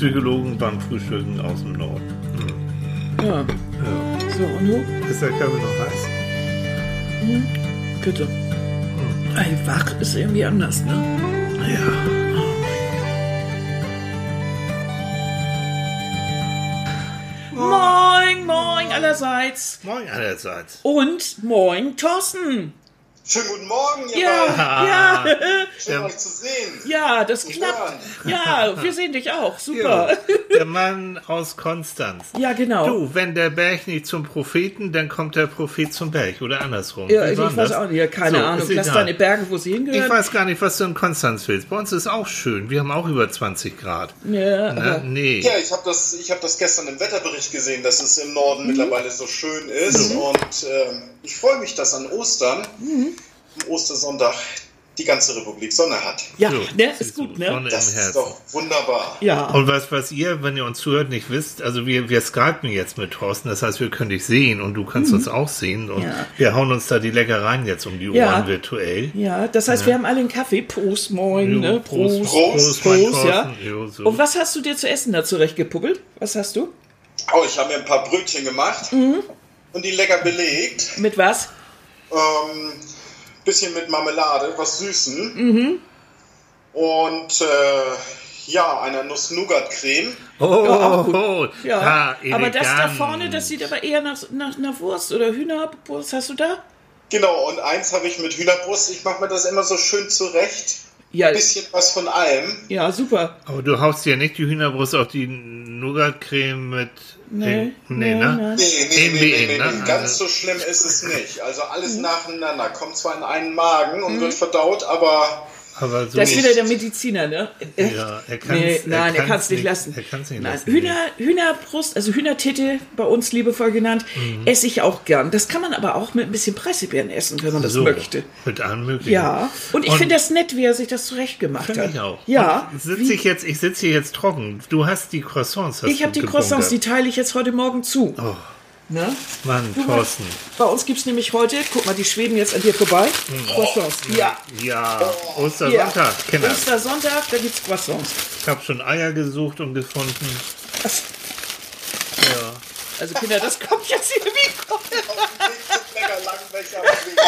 Psychologen beim Frühstücken aus dem Norden. Ja. Ja. So, und du? Ist der Kaffee noch heiß? Bitte. Ey, wach ist irgendwie anders, ne? Ja. Moin, moin allerseits. Moin allerseits. Und moin, Thorsten. Schönen guten Morgen, ihr Ja, beiden. ja, Schön, Ja. euch zu sehen. ja, das Ich klappt. Ja, wir sehen dich auch. Super. Der Mann aus Konstanz. Ja, genau. Du, wenn der Berg nicht zum Propheten, dann kommt der Prophet zum Berg oder andersrum. Ja, ich weiß das? auch nicht. Ja, keine So, Ahnung. ist Lass deine Berge, wo sie Ich hingehören. weiß gar nicht, was du in Konstanz willst. Bei uns ist auch schön. Wir haben auch über 20 Grad. Ja, Ne? aber, Nee. Ja, ich habe das, ich hab das gestern im Wetterbericht gesehen, dass es im Norden Mhm. mittlerweile so schön ist. Und ähm, ich freue mich, dass an Ostern, Mhm. Am Ostersonntag, die ganze Republik Sonne hat. ja, So, ne, ist gut, ne? Sonne Das im ist doch wunderbar. Ja. Und was, was ihr, wenn ihr uns zuhört, nicht wisst, also wir, wir skypen jetzt mit Thorsten, das heißt, wir können dich sehen und du kannst uns auch sehen. Und Mhm. Ja. wir hauen uns da die Leckereien jetzt um die Ohren Ja. virtuell. Ja, das heißt, wir haben alle einen Kaffee. Prost, moin, Jo, ne? Prost, Prost. Prost, mein Prost, ja. Jo, so. Und was hast du dir zu essen da zurechtgepuppelt? Was hast du? Oh, ich habe mir ein paar Brötchen gemacht Mhm. und die lecker belegt. Mit was? Ähm, bisschen mit Marmelade, was Süßen. Mhm. Und äh, ja, einer Nuss-Nougat-Creme. Oh, Ja, oh, Ja. ah, aber das da vorne, das sieht aber eher nach, nach, nach Wurst oder Hühnerwurst. Hast du da? Genau, und eins habe ich mit Hühnerbrust. Ich mache mir das immer so schön zurecht. Ja, Ein bisschen was von allem. ja, super. Aber du haust ja nicht die Hühnerbrust auf die Nougat-Creme mit... Nee, nee, nee, ne? Nee, nee, nee, Irgendwie, nee, nee, ne? nee. Ganz so schlimm ist es nicht. Also alles Mhm. nacheinander. Kommt zwar in einen Magen und wird verdaut, aber Aber so... Das ist wieder der Mediziner, ne? Ja, er kann's- nee, er nein, er kann es nicht lassen. er kann's nicht nein, lassen, Hühner, Hühnerbrust, also Hühnertitte, bei uns liebevoll genannt, Mhm. esse ich auch gern. Das kann man aber auch mit ein bisschen Preiselbeeren essen, wenn man das so, möchte. Mit allem möglichen. Ja, und ich finde das nett, wie er sich das zurechtgemacht hat. ich auch. Ja, wie- ich jetzt, ich sitze hier jetzt trocken. Du hast die Croissants. Hast ich habe die Croissants, die teile ich jetzt heute Morgen zu. Oh, Ne? Mann, Thorsten. Bei uns gibt es nämlich heute, guck mal, die schweben jetzt an dir vorbei. Mhm. Croissants. Ja. Ja, ja. Ostersonntag, Kinder. Ostersonntag, da gibt's Croissants. Ich habe schon Eier gesucht und gefunden. Das, Ja. also Kinder, das kommt jetzt lang welcher am Weg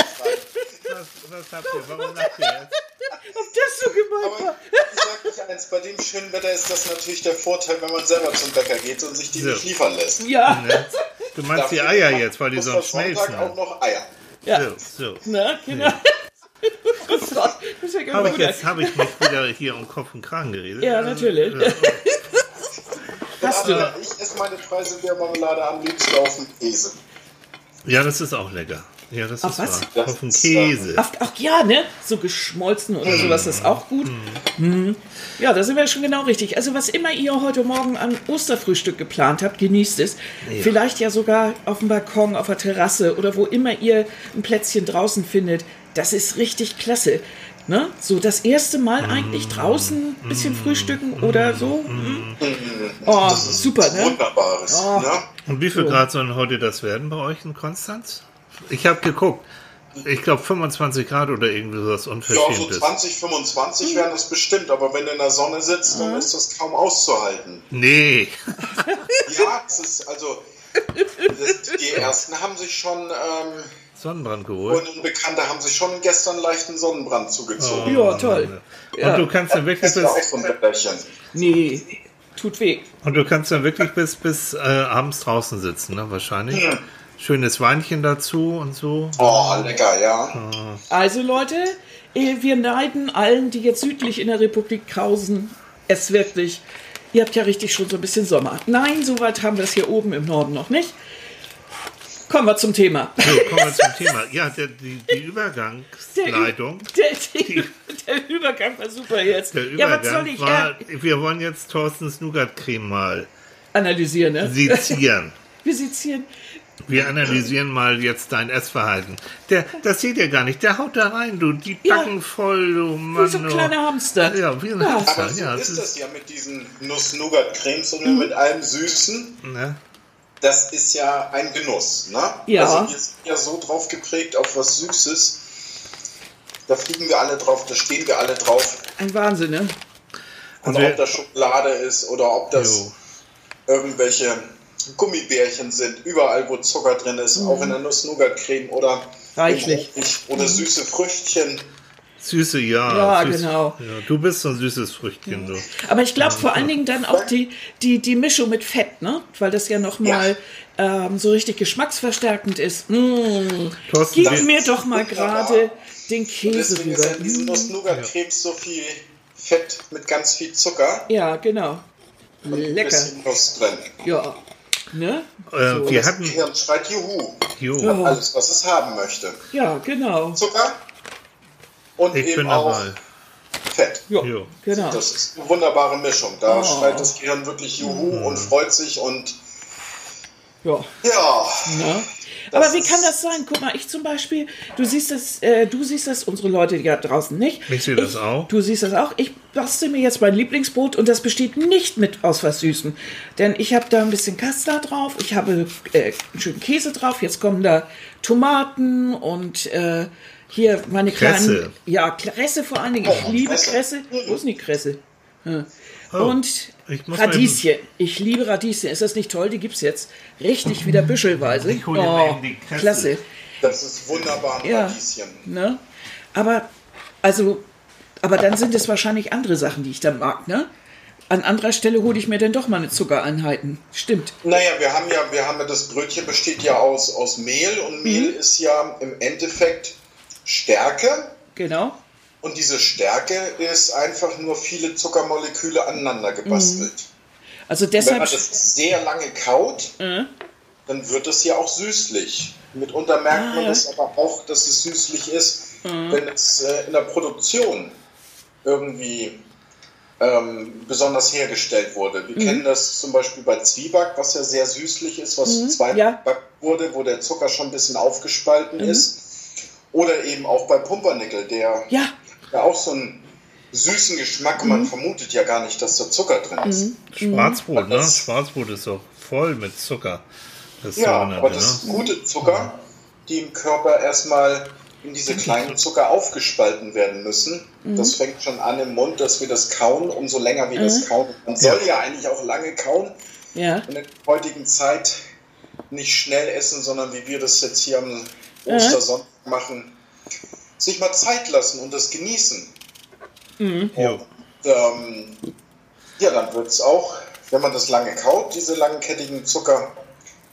Was, was habt ihr? Warum lacht ihr jetzt? Ob das so gemeint Aber war. ich eins, bei dem schönen Wetter ist das natürlich der Vorteil, wenn man selber zum Bäcker geht und sich die So. nicht liefern lässt. Ja. Ne? Du meinst die Dafür Eier macht jetzt, weil die sonst Ostersonntag schmelzen. auch noch Eier. ja. So, so. Na, genau. Oh Gott, das ist ja ganz Habe ich jetzt habe ich mich wieder hier um Kopf und Kragen geredet? Ja, natürlich. Hast du. Ich esse meine Preiselbeermarmelade am liebsten auf dem Käse. Ja, das ist auch lecker. Ja, das Ach, ist was? wahr. Das Auf dem ist, Käse. Ach, ach ja, ne? So geschmolzen oder sowas ist auch gut. Mhm. Ja, da sind wir schon genau richtig. Also was immer ihr heute Morgen an Osterfrühstück geplant habt, genießt es. Vielleicht ja sogar auf dem Balkon, auf der Terrasse oder wo immer ihr ein Plätzchen draußen findet. Das ist richtig klasse. Ne? So das erste Mal eigentlich draußen ein bisschen frühstücken oder so. Mhm. Oh, super, ne? Wunderbares. Oh. Ne? Und wie viel Grad sollen heute das werden bei euch in Konstanz? Ich habe geguckt. Ich glaube 25 Grad oder irgendwie sowas Ja, so Unverschämtes. 20, 25 wären das bestimmt, aber wenn du in der Sonne sitzt, dann ist das kaum auszuhalten. Nee. Ja, es ist also. Das, die ersten haben sich schon, ähm, Sonnenbrand geholt. Und Bekannte haben sich schon gestern leichten Sonnenbrand zugezogen. Ja, toll. Und du kannst dann wirklich Das ist ja auch bis, so ein Wetterchen. Nee, tut weh. und du kannst dann wirklich bis, bis äh, abends draußen sitzen, ne? Wahrscheinlich. Schönes Weinchen dazu und so. Oh, lecker, ja. Also Leute, eh, wir neiden allen, die jetzt südlich in der Republik krausen, es wirklich. Ihr habt ja richtig schon so ein bisschen Sommer. Nein, so weit haben wir es hier oben im Norden noch nicht. Kommen wir zum Thema. So, kommen wir zum Thema. Ja, der, die, die Übergangsleitung. Der, der, der Übergang war super jetzt. Der ja, was soll Übergang ich war, wir wollen jetzt Thorstens Nougat-Creme mal analysieren? Ne? sezieren. Wir sezieren. Wir analysieren mal jetzt dein Essverhalten. Der, das seht ihr gar nicht. Der haut da rein, du. Die Ja. Backen voll, du Mann. Wie so ein kleiner Hamster. Ja, wie ein Ja. Hamster. Aber so Ja, ist das das ist, ja mit diesen Nuss-Nougat-Cremes und mit allem Süßen. ne? Das ist ja ein Genuss. Ne? Ja. Also wir sind ja so drauf geprägt auf was Süßes. Da fliegen wir alle drauf, da stehen wir alle drauf. Ein Wahnsinn, ne? Und Also- ob das Schokolade ist oder ob das Jo. irgendwelche Gummibärchen sind, überall wo Zucker drin ist, auch in der Nuss-Nougat-Creme oder Mhm. Reichlich. oder süße Früchtchen. Süße, ja. Ja, süß, genau. Ja, du bist so ein süßes Früchtchen, du. Aber ich glaube vor allen Dingen dann auch die, die, die Mischung mit Fett, ne? Weil das ja nochmal ähm, so richtig geschmacksverstärkend ist. Mm. Thorsten, Gib mir doch mal gerade den Und Käse deswegen ist rüber. in diesen Nuss-Nougat-Cremes so viel Fett mit ganz viel Zucker Ja, genau. und ein Lecker. bisschen Nuss drin. Ja. Ne? Äh, wir Das hatten. Gehirn schreit Juhu. Jo, Ja. Alles, was es haben möchte. Ja, genau. Zucker und ich eben bin auch dabei. Fett. Ja, Jo. genau. Das ist eine wunderbare Mischung. Da Oh. schreit das Gehirn wirklich Juhu und freut sich und Ja. ja, Ne? Das Aber wie kann das sein? Guck mal, ich zum Beispiel, du siehst das, äh, du siehst das, unsere Leute ja draußen nicht. Ich sehe das auch. Du siehst das auch. Ich bastel mir jetzt mein Lieblingsbrot und das besteht nicht mit aus was Süßem. Denn ich habe da ein bisschen Kasta drauf, ich habe äh, einen schönen Käse drauf, jetzt kommen da Tomaten und äh, hier meine kleinen. Kresse. Ja, Kresse vor allen Dingen. Ich Oh, liebe Kresse. Kresse. Wo ist denn die Kresse? Ja. Oh, und ich Radieschen. Ich liebe Radieschen. Ist das nicht toll? Die gibt es jetzt richtig wieder büschelweise. Ich hol dir mal eben die Kresse. klasse. das ist wunderbar ein Ja. Radieschen. Ne? Aber, also, aber dann sind es wahrscheinlich andere Sachen, die ich dann mag, ne? An anderer Stelle hole ich mir dann doch mal eine Zuckereinheiten. Stimmt. Naja, wir haben ja, wir haben ja, das Brötchen besteht ja aus, aus Mehl und Mehl Mhm. ist ja im Endeffekt Stärke Genau. Und diese Stärke ist einfach nur viele Zuckermoleküle aneinander gebastelt. Also Wenn deshalb. man das sehr lange kaut, Äh, dann wird es ja auch süßlich. Mitunter merkt Ah, man ja. das aber auch, dass es süßlich ist, wenn es äh, in der Produktion irgendwie ähm, besonders hergestellt wurde. Wir kennen das zum Beispiel bei Zwieback, was ja sehr süßlich ist, was zwei ja. wurde, wo der Zucker schon ein bisschen aufgespalten ist. Oder eben auch bei Pumpernickel, der ja, ja auch so einen süßen Geschmack, man vermutet ja gar nicht, dass da Zucker drin ist. Schwarzbrot, ne? Schwarzbrot ist doch voll mit Zucker. Das Ja, aber das ne? gute Zucker, die im Körper erstmal in diese kleinen Zucker aufgespalten werden müssen. Das fängt schon an im Mund, dass wir das kauen, umso länger wir das kauen. Man soll ja eigentlich auch lange kauen ja. und in der heutigen Zeit nicht schnell essen, sondern wie wir das jetzt hier am Ostersonntag machen, sich mal Zeit lassen und das genießen. Jo. Ähm, ja, dann wird es auch, wenn man das lange kaut, diese langkettigen Zucker,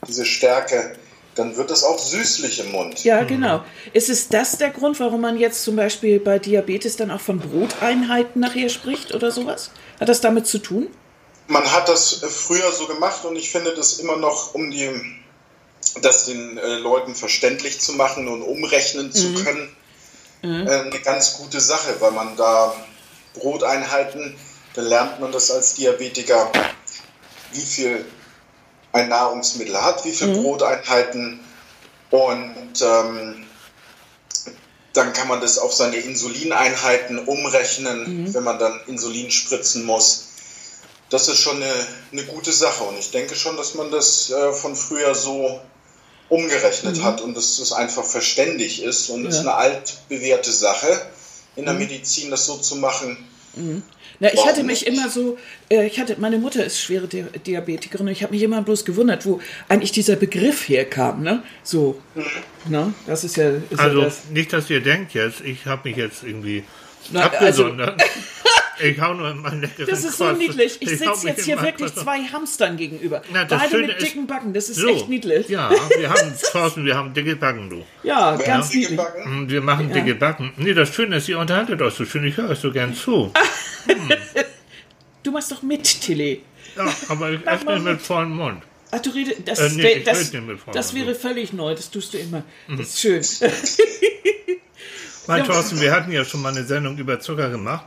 diese Stärke, dann wird es auch süßlich im Mund. Ja, genau. Ist es das der Grund, warum man jetzt zum Beispiel bei Diabetes dann auch von Broteinheiten nachher spricht oder sowas? Hat das damit zu tun? Man hat das früher so gemacht und ich finde das immer noch, um die, das den äh, Leuten verständlich zu machen und umrechnen zu können, äh, eine ganz gute Sache, weil man da Broteinheiten, da lernt man das als Diabetiker, wie viel ein Nahrungsmittel hat, wie viel Broteinheiten und ähm, dann kann man das auf seine Insulineinheiten umrechnen, wenn man dann Insulin spritzen muss. Das ist schon eine, eine gute Sache und ich denke schon, dass man das äh, von früher so umgerechnet hat und dass das einfach verständig ist und es ist Ja. eine altbewährte Sache in der Medizin, das so zu machen. Na, ich hatte mich immer so, äh, ich hatte, meine Mutter ist schwere Di Diabetikerin und ich habe mich immer bloß gewundert, wo eigentlich dieser Begriff herkam, ne? So, ne? Das ist ja, ist Also ja das. nicht, dass ihr denkt jetzt, ich habe mich jetzt irgendwie Na, also- abgesondert. ich hau nur in meinen leckeren Das ist so Quatsch. niedlich. Ich hau sitze jetzt hier wirklich Quatsch. zwei Hamstern gegenüber. Na, das Beide Schöne mit dicken Backen. Das ist So, echt niedlich. Ja, wir haben, Thorsten, wir haben dicke Backen, du. Ja, Wer ganz niedlich. gebacken? Und Wir machen dicke Backen. Nee, das Schöne ist, ihr unterhaltet euch so schön, ich höre euch so gern zu. Du machst doch mit, Tilly. Ja, aber ich esse nicht mit vollem Mund. Ach, du redest, das, Äh, nee, wär- ich das, das wäre völlig neu, das tust du immer. Mhm. Das ist schön. Mein Thorsten, wir hatten ja schon mal eine Sendung über Zucker gemacht.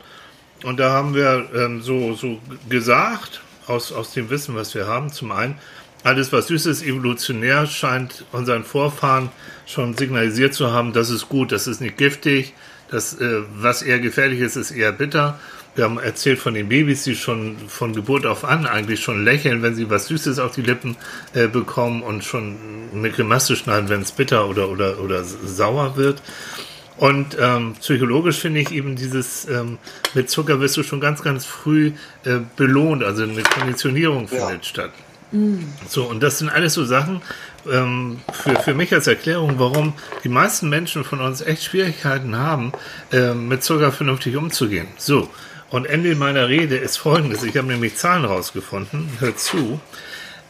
Und da haben wir ähm, so, so gesagt, aus, aus dem Wissen, was wir haben, zum einen, alles was süß ist, evolutionär, scheint unseren Vorfahren schon signalisiert zu haben, das ist gut, das ist nicht giftig, das, äh, was eher gefährlich ist, ist eher bitter. Wir haben erzählt von den Babys, die schon von Geburt auf an eigentlich schon lächeln, wenn sie was Süßes auf die Lippen äh, bekommen und schon eine Grimasse schneiden, wenn es bitter oder, oder, oder sauer wird. Und ähm, psychologisch finde ich eben dieses, ähm, mit Zucker wirst du schon ganz, ganz früh äh, belohnt, also eine Konditionierung findet Ja. statt. So, und das sind alles so Sachen ähm, für, für mich als Erklärung, warum die meisten Menschen von uns echt Schwierigkeiten haben, ähm, mit Zucker vernünftig umzugehen. So, und Ende meiner Rede ist folgendes. Ich habe nämlich Zahlen rausgefunden. Hört zu.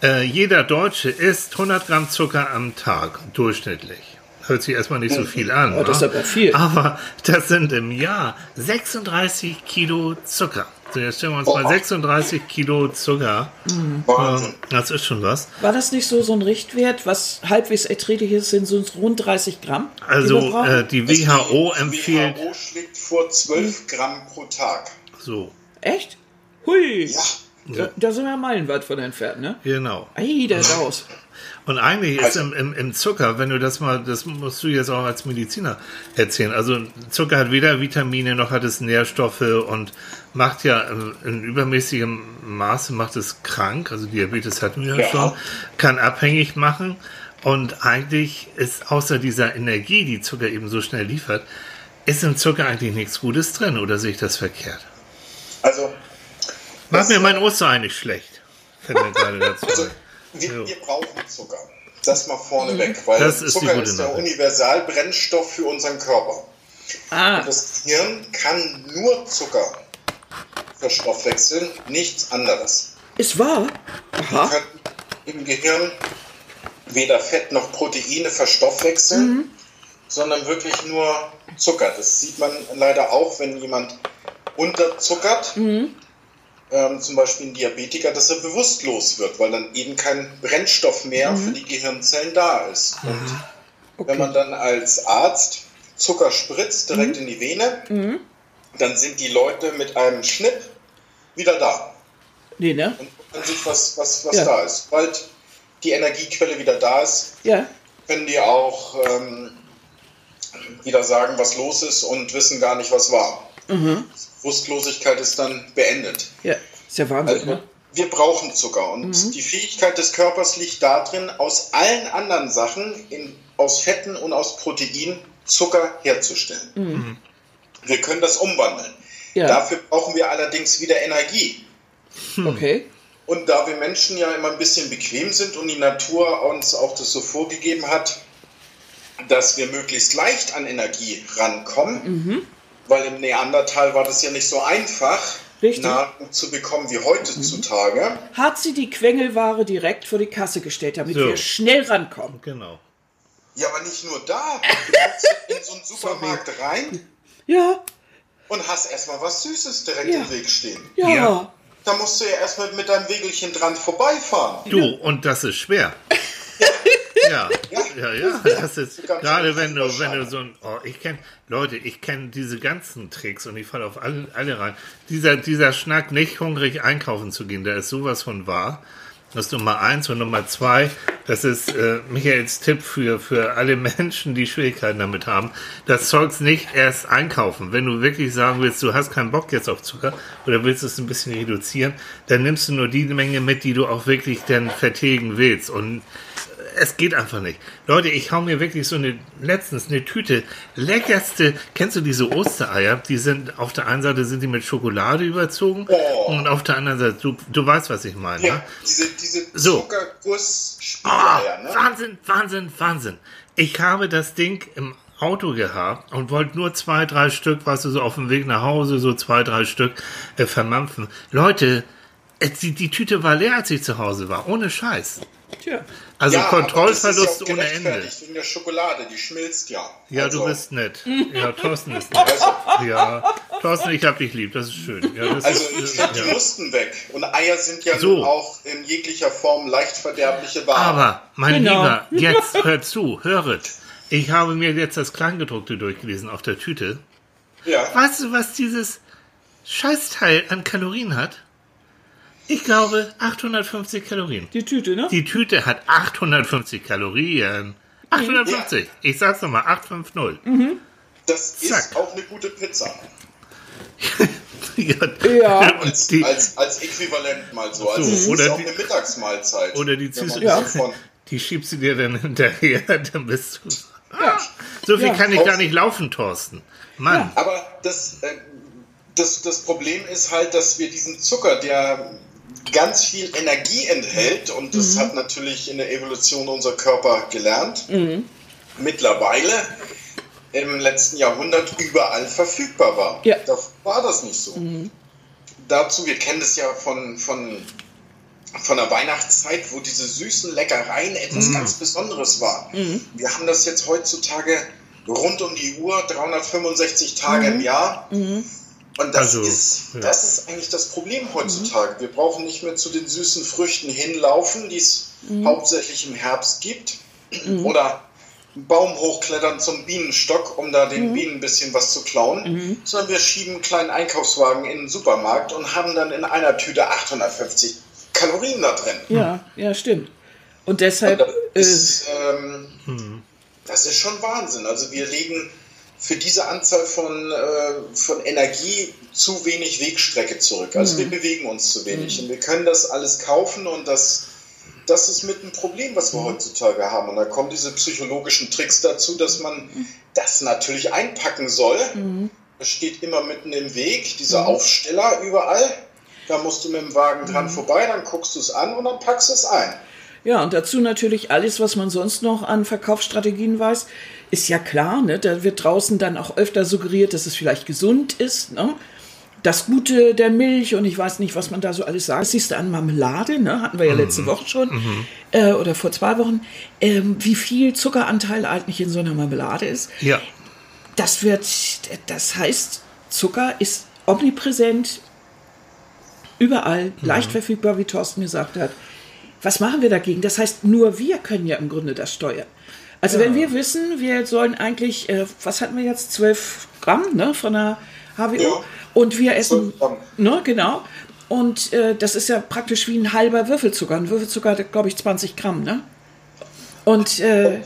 Äh, jeder Deutsche isst 100 Gramm Zucker am Tag, durchschnittlich. Hört sich erstmal nicht so viel an. Ja, das ist aber viel. Aber das sind im Jahr 36 Kilo Zucker. So, jetzt stellen wir uns mal Boah. 36 Kilo Zucker. Wahnsinn. Ähm, das ist schon was. War das nicht so so ein Richtwert, was halbwegs erträglich ist, sind so rund 30 Gramm? die wir Also brauchen? äh, die WHO Die empfiehlt WHO schlägt vor 12 Gramm pro Tag. so. Echt? Hui. Ja. Da, da sind wir meilenweit von entfernt, ne? Genau. Ei, der ist aus. Und eigentlich ist Also- im, im, im Zucker, wenn du das mal, das musst du jetzt auch als Mediziner erzählen. Also Zucker hat weder Vitamine noch hat es Nährstoffe und macht ja in übermäßigem Maße macht es krank. Also Diabetes hatten wir ja schon, kann abhängig machen. Und eigentlich ist außer dieser Energie, die Zucker eben so schnell liefert, ist im Zucker eigentlich nichts Gutes drin. Oder sehe ich das verkehrt? Also, Macht mir mein Oster eigentlich schlecht. Fällt mir gerade dazu. Wir, wir brauchen Zucker. Das mal vorneweg, weil Das Zucker ist der Nachricht. Universalbrennstoff für unseren Körper. Ah, Das Gehirn kann nur Zucker verstoffwechseln, nichts anderes. ist wahr? Wir Aha. können im Gehirn weder Fett noch Proteine verstoffwechseln, sondern wirklich nur Zucker. Das sieht man leider auch, wenn jemand unterzuckert, ähm, zum Beispiel ein Diabetiker, dass er bewusstlos wird, weil dann eben kein Brennstoff mehr für die Gehirnzellen da ist. Und wenn man dann als Arzt Zucker spritzt direkt in die Vene, dann sind die Leute mit einem Schnipp wieder da Nee, ne? und gucken sich, was, was, was Ja. da ist. Sobald die Energiequelle wieder da ist, Ja. können die auch ähm, wieder sagen, was los ist und wissen gar nicht, was war. Bewusstlosigkeit ist dann beendet. Ja. Ist ja Wahnsinn, Also ne? wir brauchen Zucker und die Fähigkeit des Körpers liegt darin, aus allen anderen Sachen, in, aus Fetten und aus Proteinen, Zucker herzustellen. Wir können das umwandeln. Ja. Dafür brauchen wir allerdings wieder Energie. Okay. Und da wir Menschen ja immer ein bisschen bequem sind und die Natur uns auch das so vorgegeben hat, dass wir möglichst leicht an Energie rankommen, weil im Neandertal war das ja nicht so einfach, Richtig. Nahrung zu bekommen wie heutzutage. Hat sie die Quengelware direkt vor die Kasse gestellt, damit So. wir schnell rankommen. Genau. Ja, aber nicht nur da. Du kommst in so einen Supermarkt rein Ja. und hast erstmal was Süßes direkt Ja. im Weg stehen. Ja. Ja. Da musst du ja erstmal mit deinem Wegelchen dran vorbeifahren. Du, und das ist schwer. Ja, ja, ja. Das ist gerade wenn du, wenn du so ein, oh, ich kenne, Leute, ich kenne diese ganzen Tricks und ich falle auf alle, alle rein. Dieser, dieser Schnack, nicht hungrig einkaufen zu gehen, der ist sowas von wahr. Das ist Nummer eins und Nummer zwei, das ist äh, Michaels Tipp für, für alle Menschen, die Schwierigkeiten damit haben. Das Zeugs nicht erst einkaufen. Wenn du wirklich sagen willst, du hast keinen Bock jetzt auf Zucker oder willst es ein bisschen reduzieren, dann nimmst du nur die Menge mit, die du auch wirklich dann vertilgen willst. Und es geht einfach nicht. Leute, ich hau mir wirklich so eine, letztens eine Tüte, leckerste, kennst du diese Ostereier? Die sind, auf der einen Seite sind die mit Schokolade überzogen Oh. und auf der anderen Seite, du, du weißt, was ich meine, Ja, ne? diese, diese So. Zuckerguss-Spiegeleier, Ah, ne? Wahnsinn, Wahnsinn, Wahnsinn. Ich habe das Ding im Auto gehabt und wollte nur zwei, drei Stück, weißt du, so auf dem Weg nach Hause, so zwei, drei Stück äh, vermampfen. Leute, die, die Tüte war leer, als ich zu Hause war, ohne Scheiß. Tja. Also Ja, aber das Kontrollverlust ist ja auch ohne Ende. Wegen der Schokolade, die schmilzt ja. Ja, Also, du bist nett. Ja, Thorsten ist nett. Also, Ja, Thorsten, ich hab dich lieb, das ist schön. Ja, das also ist, ich krieg die ja. Mussten weg. Und Eier sind ja So. nun auch in jeglicher Form leicht verderbliche Ware. Aber, mein Genau. Lieber, jetzt hört zu, höret. Ich habe mir jetzt das Kleingedruckte durchgelesen auf der Tüte. ja. Weißt du, was dieses Scheißteil an Kalorien hat? Ich glaube 850 Kalorien. Die Tüte, ne? Die Tüte hat 850 Kalorien. 850. Ich sag's nochmal, 850. Das ist Zack. auch eine gute Pizza. ja. Ja. Als, die, als, als Äquivalent mal so. Also So, es ist oder auch die- eine Mittagsmahlzeit. oder die Süße- Ja. die schiebst du dir dann hinterher, dann bist du. Ja. So viel ja. kann ich gar nicht laufen, Thorsten. Mann. Aber das, äh, das, das Problem ist halt, dass wir diesen Zucker, der ganz viel Energie enthält, und das mhm. hat natürlich in der Evolution unser Körper gelernt, mhm. mittlerweile im letzten Jahrhundert überall verfügbar war. Ja. Da war das nicht so. Mhm. Dazu, wir kennen das ja von, von, von der Weihnachtszeit, wo diese süßen Leckereien etwas mhm. ganz Besonderes waren. Mhm. Wir haben das jetzt heutzutage rund um die Uhr, 365 Tage im mhm. Jahr. Mhm. Und das, also, ist, ja. das ist eigentlich das Problem heutzutage. Wir brauchen nicht mehr zu den süßen Früchten hinlaufen, die es hauptsächlich im Herbst gibt. Oder einen Baum hochklettern zum Bienenstock, um da den mhm. Bienen ein bisschen was zu klauen, mhm. sondern wir schieben einen kleinen Einkaufswagen in den Supermarkt und haben dann in einer Tüte 850 Kalorien da drin. Ja, ja, stimmt. Und deshalb. Und das, ist, ähm, mhm. das ist schon Wahnsinn. Also wir legen für diese Anzahl von, äh, von Energie zu wenig Wegstrecke zurück. Also wir mhm. bewegen uns zu wenig. Mhm. Und wir können das alles kaufen und das das ist mit ein Problem, was wir mhm. heutzutage haben. Und da kommen diese psychologischen Tricks dazu, dass man das natürlich einpacken soll. Mhm. Das steht immer mitten im Weg, dieser mhm. Aufsteller überall. Da musst du mit dem Wagen dran mhm. vorbei, dann guckst du es an und dann packst du es ein. Ja, und dazu natürlich alles, was man sonst noch an Verkaufsstrategien weiß, ist ja klar, ne? Da wird draußen dann auch öfter suggeriert, dass es vielleicht gesund ist, ne? das Gute der Milch und ich weiß nicht, was man da so alles sagt. Das siehst du an Marmelade, ne? hatten wir ja letzte mhm. Woche schon mhm. äh, oder vor zwei Wochen, ähm, wie viel Zuckeranteil eigentlich in so einer Marmelade ist. Ja. Das wird, das heißt, Zucker ist omnipräsent, überall, mhm. leicht verfügbar, wie Thorsten gesagt hat. Was machen wir dagegen? Das heißt, nur wir können ja im Grunde das steuern. Also ja. wenn wir wissen, wir sollen eigentlich, äh, was hatten wir jetzt, 12 Gramm ne, von der HWO. Ja. Und wir essen, ne, genau. Und äh, das ist ja praktisch wie ein halber Würfelzucker. Ein Würfelzucker hat, glaube ich, 20 Gramm, ne? Und äh,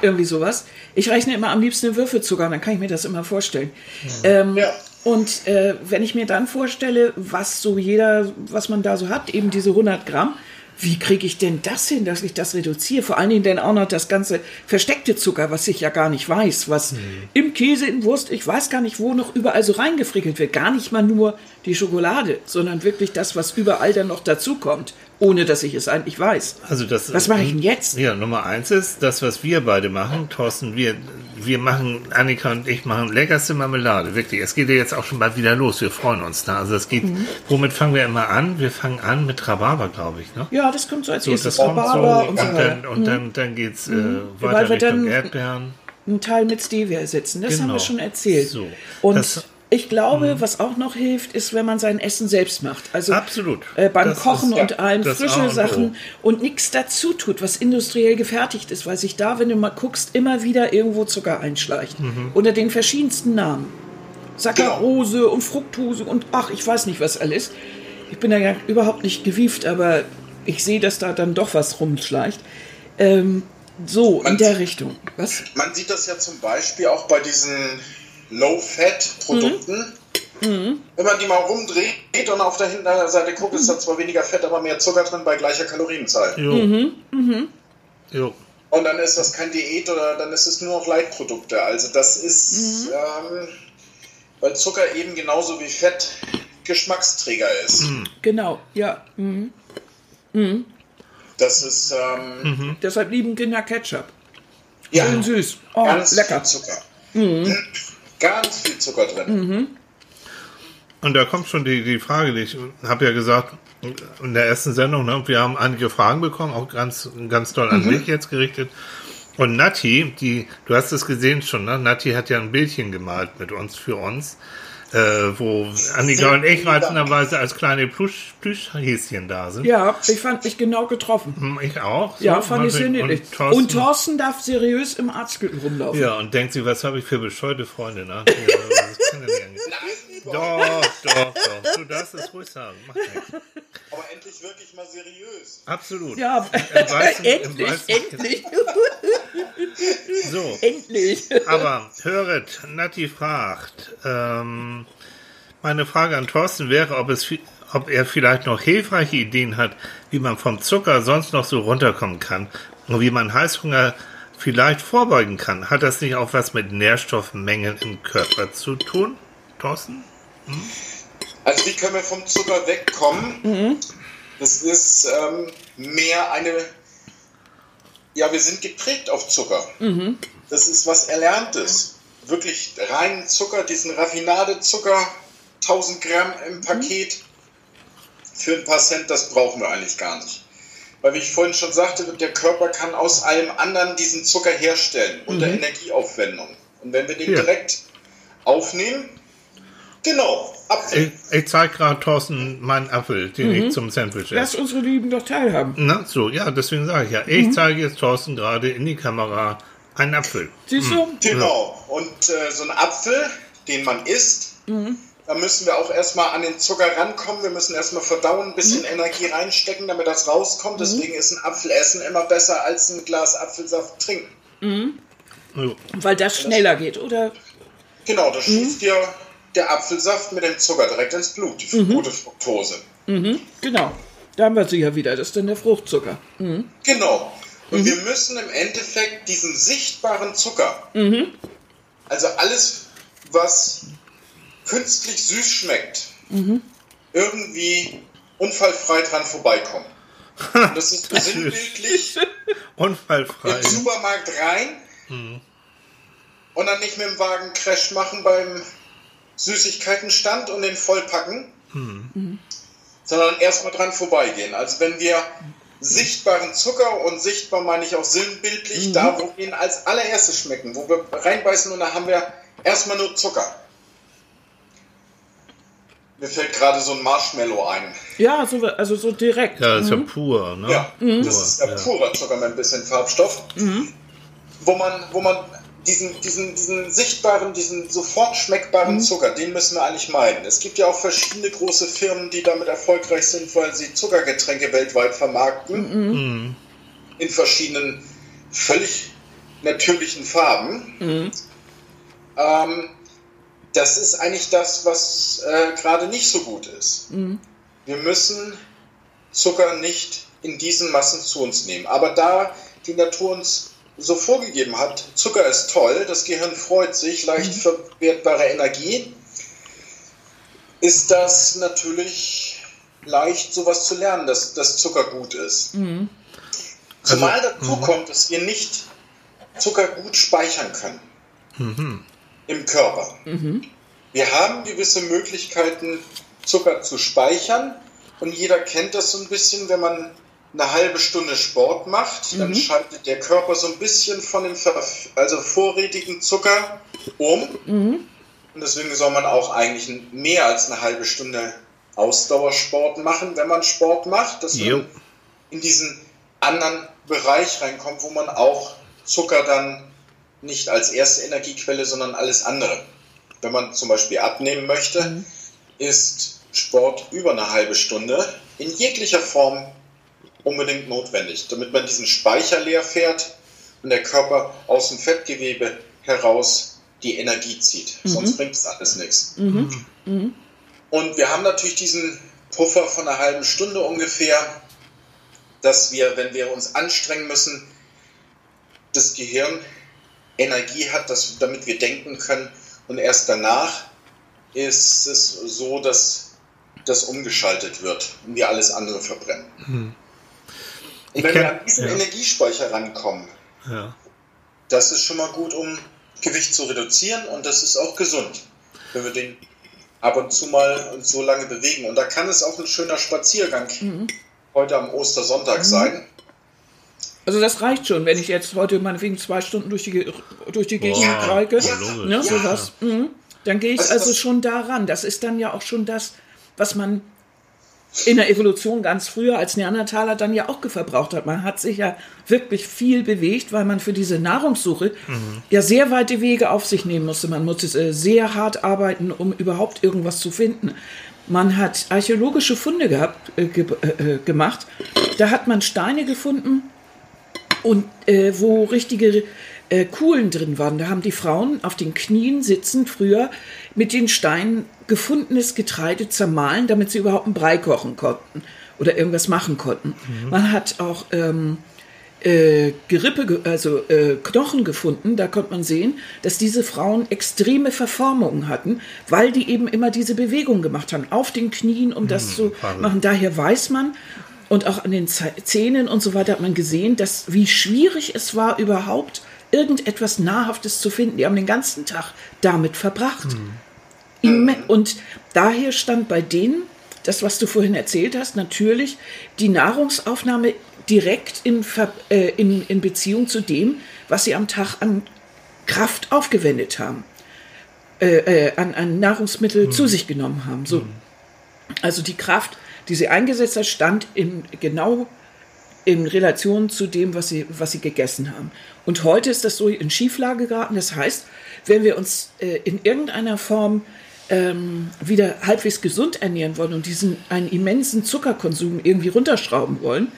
irgendwie sowas. Ich rechne immer am liebsten den Würfelzucker, dann kann ich mir das immer vorstellen. Mhm. Ähm, ja. Und äh, wenn ich mir dann vorstelle, was so jeder, was man da so hat, eben diese 100 Gramm, wie kriege ich denn das hin, dass ich das reduziere? Vor allen Dingen denn auch noch das ganze versteckte Zucker, was ich ja gar nicht weiß, was mhm. im Käse, in Wurst, ich weiß gar nicht, wo noch überall so reingefrickelt wird. Gar nicht mal nur die Schokolade, sondern wirklich das, was überall dann noch dazukommt ohne dass ich es eigentlich weiß. Also das, was mache ich denn jetzt? Ja, Nummer eins ist, das, was wir beide machen, Thorsten, wir, wir machen, Annika und ich machen leckerste Marmelade, wirklich. Es geht ja jetzt auch schon bald wieder los, wir freuen uns da. Also es geht, mhm. womit fangen wir immer an? Wir fangen an mit Rhabarber, glaube ich, ne? Ja, das kommt so als so, erstes Rhabarber so, und, so und dann, und mhm. dann, dann geht's äh, mhm. weiter Richtung Erdbeeren. Einen Teil mit Stevia ersetzen, das genau. haben wir genau. schon erzählt. So. Und das, ich glaube, mhm. was auch noch hilft, ist, wenn man sein Essen selbst macht. Also Absolut. Äh, beim das Kochen ist, und allem frische Sachen und nichts dazu tut, was industriell gefertigt ist, weil sich da, wenn du mal guckst, immer wieder irgendwo Zucker einschleicht. Mhm. Unter den verschiedensten Namen. Saccharose genau. und Fructose und ach, ich weiß nicht was alles. Ich bin da ja überhaupt nicht gewieft, aber ich sehe, dass da dann doch was rumschleicht. Ähm, so, man, in der Richtung. Was? Man sieht das ja zum Beispiel auch bei diesen Low-Fat-Produkten. Mhm. Mhm. Wenn man die mal rumdreht und auf der Hinterseite guckt, ist da zwar weniger Fett, aber mehr Zucker drin bei gleicher Kalorienzahl. Jo. Mhm. Mhm. Jo. Und dann ist das kein Diät oder dann ist es nur noch Leitprodukte. Also das ist, mhm. ähm, weil Zucker eben genauso wie Fett Geschmacksträger ist. Mhm. Genau, ja. Mhm. Das ist. Ähm, Deshalb lieben Kinder Ketchup. Ja, Schön süß. Oh, ganz lecker. Zucker. Mhm. Ganz viel Zucker drin. Mhm. Und da kommt schon die, die Frage, die ich habe ja gesagt, in der ersten Sendung, ne, wir haben einige Fragen bekommen, auch ganz, ganz toll an mhm. dich jetzt gerichtet. Und Nati, die, du hast es gesehen schon, ne? Nati hat ja ein Bildchen gemalt mit uns, für uns äh, wo Annika und ich reizenderweise als kleine Plüsch, Plüschhäschen da sind. Ja, ich fand mich genau getroffen. Hm, ich auch. So, ja, fand ich sehr niedlich. Und Thorsten, und Thorsten darf seriös im Arztgürtel rumlaufen. Ja, und denkt sich, was habe ich für bescheute Freunde? Ne? das kann ja nicht. Doch, doch, doch. Du darfst es ruhig sagen. Mach nichts. Aber endlich wirklich mal seriös. Absolut. Ja, weißen, endlich, endlich. So. Endlich. Aber höret, Nati fragt, ähm, meine Frage an Thorsten wäre, ob, es, ob er vielleicht noch hilfreiche Ideen hat, wie man vom Zucker sonst noch so runterkommen kann und wie man Heißhunger vielleicht vorbeugen kann. Hat das nicht auch was mit Nährstoffmengen im Körper zu tun, Thorsten? Hm? Also wie können wir vom Zucker wegkommen? Mhm. Das ist ähm, mehr eine, ja, wir sind geprägt auf Zucker. Mhm. Das ist was Erlerntes. Wirklich reinen Zucker, diesen Raffinadezucker, 1000 Gramm im Paket mhm. für ein paar Cent, das brauchen wir eigentlich gar nicht. Weil wie ich vorhin schon sagte, der Körper kann aus allem anderen diesen Zucker herstellen unter mhm. Energieaufwendung. Und wenn wir den ja. direkt aufnehmen, genau, Apfel. Ich, ich zeige gerade Thorsten meinen Apfel, den mhm. ich zum Sandwich esse. Lass unsere Lieben doch teilhaben. Na, so, ja, deswegen sage ich ja. Ich mhm. zeige jetzt Thorsten gerade in die Kamera einen Apfel. Siehst du? Mhm. Genau. Und äh, so ein Apfel, den man isst, mhm. Da müssen wir auch erstmal an den Zucker rankommen. Wir müssen erstmal verdauen, ein bisschen mhm. Energie reinstecken, damit das rauskommt. Mhm. Deswegen ist ein Apfelessen immer besser als ein Glas Apfelsaft trinken. Mhm. Ja. Weil das schneller geht, oder? Genau, das mhm. schießt dir der Apfelsaft mit dem Zucker direkt ins Blut, die mhm. gute Fructose. Mhm. Genau, da haben wir sie ja wieder. Das ist dann der Fruchtzucker. Genau. Und wir müssen im Endeffekt diesen sichtbaren Zucker, also alles, was künstlich süß schmeckt, mhm. irgendwie unfallfrei dran vorbeikommen. Und das ist sinnbildlich unfallfrei. im Supermarkt rein mhm. und dann nicht mit dem Wagen Crash machen beim Süßigkeitenstand und den vollpacken, mhm. sondern erstmal dran vorbeigehen. Also wenn wir sichtbaren Zucker und sichtbar meine ich auch sinnbildlich, mhm. da wo wir ihn als allererstes schmecken, wo wir reinbeißen und da haben wir erstmal nur Zucker. Mir fällt gerade so ein Marshmallow ein. Ja, so, also so direkt. Ja, das ist mhm. ja pur, ne? Ja, mhm. das ist ja, ja purer Zucker mit ein bisschen Farbstoff. Mhm. Wo man, wo man diesen, diesen, diesen sichtbaren, diesen sofort schmeckbaren mhm. Zucker, den müssen wir eigentlich meiden. Es gibt ja auch verschiedene große Firmen, die damit erfolgreich sind, weil sie Zuckergetränke weltweit vermarkten. Mhm. Mhm. In verschiedenen, völlig natürlichen Farben. Ähm, das ist eigentlich das, was äh, gerade nicht so gut ist. Mhm. Wir müssen Zucker nicht in diesen Massen zu uns nehmen. Aber da die Natur uns so vorgegeben hat, Zucker ist toll, das Gehirn freut sich, leicht mhm. verwertbare Energie, ist das natürlich leicht, sowas zu lernen, dass, dass Zucker gut ist. Mhm. Zumal also, dazu mhm. kommt, dass wir nicht Zucker gut speichern können. Mhm im Körper. Mhm. Wir haben gewisse Möglichkeiten, Zucker zu speichern. Und jeder kennt das so ein bisschen, wenn man eine halbe Stunde Sport macht, dann mhm. schaltet der Körper so ein bisschen von dem also vorrätigen Zucker um. Mhm. Und deswegen soll man auch eigentlich mehr als eine halbe Stunde Ausdauersport machen, wenn man Sport macht, dass jo. man in diesen anderen Bereich reinkommt, wo man auch Zucker dann nicht als erste Energiequelle, sondern alles andere. Wenn man zum Beispiel abnehmen möchte, mhm. ist Sport über eine halbe Stunde in jeglicher Form unbedingt notwendig, damit man diesen Speicher leer fährt und der Körper aus dem Fettgewebe heraus die Energie zieht. Mhm. Sonst bringt es alles nichts. Mhm. mhm. Und wir haben natürlich diesen Puffer von einer halben Stunde ungefähr, dass wir, wenn wir uns anstrengen müssen, das Gehirn Energie hat, dass, damit wir denken können. Und erst danach ist es so, dass das umgeschaltet wird und wir alles andere verbrennen. Und wenn wir an diesen ja. Energiespeicher rankommen, ja. das ist schon mal gut, um Gewicht zu reduzieren und das ist auch gesund, wenn wir den ab und zu mal so lange bewegen. Und da kann es auch ein schöner Spaziergang mhm. heute am Ostersonntag mhm. sein. Also das reicht schon, wenn ich jetzt heute meinetwegen zwei Stunden durch die, durch die Gegend reike, ja, ne, sowas, ja. Mhm. dann gehe ich also, also schon daran. Das ist dann ja auch schon das, was man in der Evolution ganz früher als Neandertaler dann ja auch verbraucht hat. Man hat sich ja wirklich viel bewegt, weil man für diese Nahrungssuche mhm. ja sehr weite Wege auf sich nehmen musste. Man musste äh, sehr hart arbeiten, um überhaupt irgendwas zu finden. Man hat archäologische Funde gehabt, äh, ge äh, gemacht. Da hat man Steine gefunden, und äh, wo richtige äh, Kuhlen drin waren. Da haben die Frauen auf den Knien sitzend früher mit den Steinen gefundenes Getreide zermahlen, damit sie überhaupt einen Brei kochen konnten oder irgendwas machen konnten. Mhm. Man hat auch ähm, äh, Gerippe, also äh, Knochen gefunden. Da konnte man sehen, dass diese Frauen extreme Verformungen hatten, weil die eben immer diese Bewegung gemacht haben, auf den Knien, um das zu machen. Daher weiß man, und auch an den Zähnen und so weiter hat man gesehen, dass wie schwierig es war, überhaupt irgendetwas Nahrhaftes zu finden. Die haben den ganzen Tag damit verbracht. Mhm. Und daher stand bei denen, das, was du vorhin erzählt hast, natürlich die Nahrungsaufnahme direkt in, äh, in, in Beziehung zu dem, was sie am Tag an Kraft aufgewendet haben, äh, äh, an, an Nahrungsmittel mhm. zu sich genommen haben. So. Mhm. Also die Kraft, die sie eingesetzt hat, stand in, genau in Relation zu dem, was sie, was sie gegessen haben. Und heute ist das so in Schieflage geraten. Das heißt, wenn wir uns äh, in irgendeiner Form ähm, wieder halbwegs gesund ernähren wollen und diesen einen immensen Zuckerkonsum irgendwie runterschrauben wollen,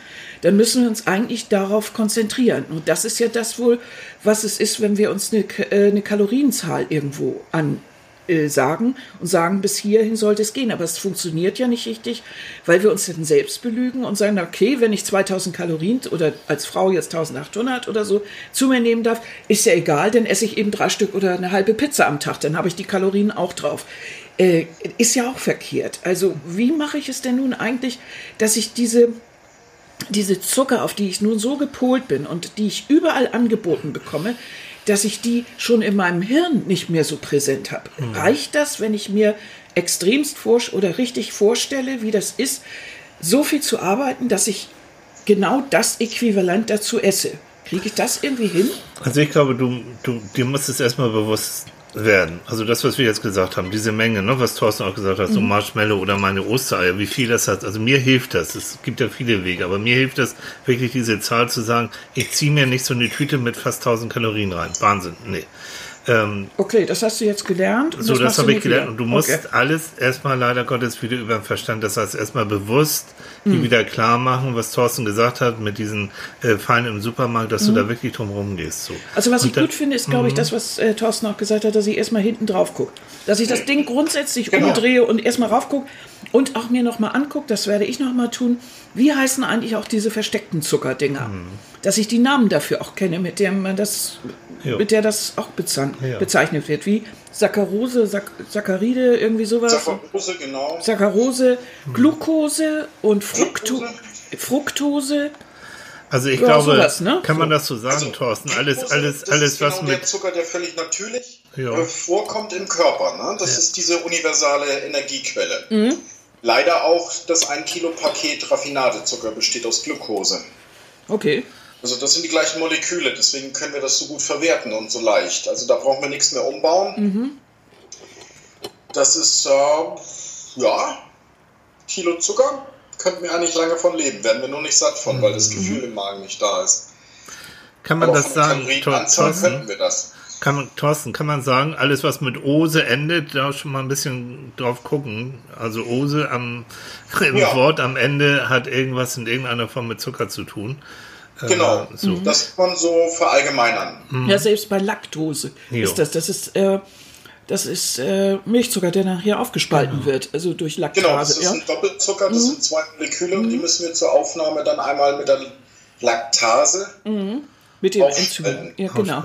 dann müssen wir uns eigentlich darauf konzentrieren. Und das ist ja das wohl, was es ist, wenn wir uns eine, äh, eine Kalorienzahl irgendwo an äh, sagen und sagen, bis hierhin sollte es gehen. Aber es funktioniert ja nicht richtig, weil wir uns dann selbst belügen und sagen, okay, wenn ich 2000 Kalorien oder als Frau jetzt 1800 oder so zu mir nehmen darf, ist ja egal, dann esse ich eben drei Stück oder eine halbe Pizza am Tag, dann habe ich die Kalorien auch drauf. Äh, ist ja auch verkehrt. Also wie mache ich es denn nun eigentlich, dass ich diese diese Zucker, auf die ich nun so gepolt bin und die ich überall angeboten bekomme, dass ich die schon in meinem Hirn nicht mehr so präsent habe. Mhm. Reicht das, wenn ich mir extremst vor oder richtig vorstelle, wie das ist, so viel zu arbeiten, dass ich genau das Äquivalent dazu esse? Kriege ich das irgendwie hin? Also ich glaube, du, du dir muss es erstmal bewusst werden. Also das, was wir jetzt gesagt haben, diese Menge, ne, was Thorsten auch gesagt hat, mhm. so Marshmallow oder meine Ostereier, wie viel das hat. Also mir hilft das. Es gibt ja viele Wege, aber mir hilft das wirklich diese Zahl zu sagen, ich ziehe mir nicht so eine Tüte mit fast 1000 Kalorien rein. Wahnsinn, nee. Ähm, okay, das hast du jetzt gelernt. so, das, das habe ich gelernt. Wieder. Und du musst okay. alles erstmal leider Gottes wieder über den Verstand, das heißt erstmal bewusst die mhm. wieder klar machen, was Thorsten gesagt hat mit diesen äh, Fallen im Supermarkt, dass mhm. du da wirklich drum rumgehst. So. Also was Und ich dann, gut finde, ist, glaube ich, mhm. das, was äh, Thorsten auch gesagt hat, dass ich erstmal hinten drauf gucke. Dass ich das Ding grundsätzlich genau. umdrehe und erstmal raufgucke und auch mir nochmal angucke, das werde ich nochmal tun, wie heißen eigentlich auch diese versteckten Zuckerdinger? Mhm. Dass ich die Namen dafür auch kenne, mit der man das, jo. mit der das auch ja. bezeichnet wird. Wie Saccharose, Sac Saccharide, irgendwie sowas. Saccharose, genau. Saccharose, mhm. Glucose und Fructo Fructose. Also ich ja, glaube, sowas, ne? kann man das so sagen, also, Thorsten? Alles, alles, alles, was genau mit der Zucker, der völlig natürlich ja. Äh, vorkommt im Körper. Ne? Das ja. ist diese universale Energiequelle. Mhm. Leider auch das 1 Kilo Paket Raffinadezucker besteht aus Glucose. Okay. Also das sind die gleichen Moleküle, deswegen können wir das so gut verwerten und so leicht. Also da brauchen wir nichts mehr umbauen. Mhm. Das ist, äh, ja, Kilo Zucker, könnten wir eigentlich lange von leben, werden wir nur nicht satt von, mhm. weil das mhm. Gefühl im Magen nicht da ist. Kann man Aber das sagen, Thorsten? könnten wir das. Kann man, Thorsten, kann man sagen, alles was mit Ose endet, da schon mal ein bisschen drauf gucken. Also Ose am, im ja. Wort am Ende hat irgendwas in irgendeiner Form mit Zucker zu tun. Äh, genau, äh, so. das kann man so verallgemeinern. Mhm. Ja, selbst bei Laktose jo. ist das. Das ist, äh, das ist äh, Milchzucker, der nachher aufgespalten genau. wird, also durch Laktase. Genau, das ist ja? ein Doppelzucker, das mhm. sind zwei Moleküle und die mhm. müssen wir zur Aufnahme dann einmal mit der Laktase mhm. Mit dem Enzym. Ja, genau.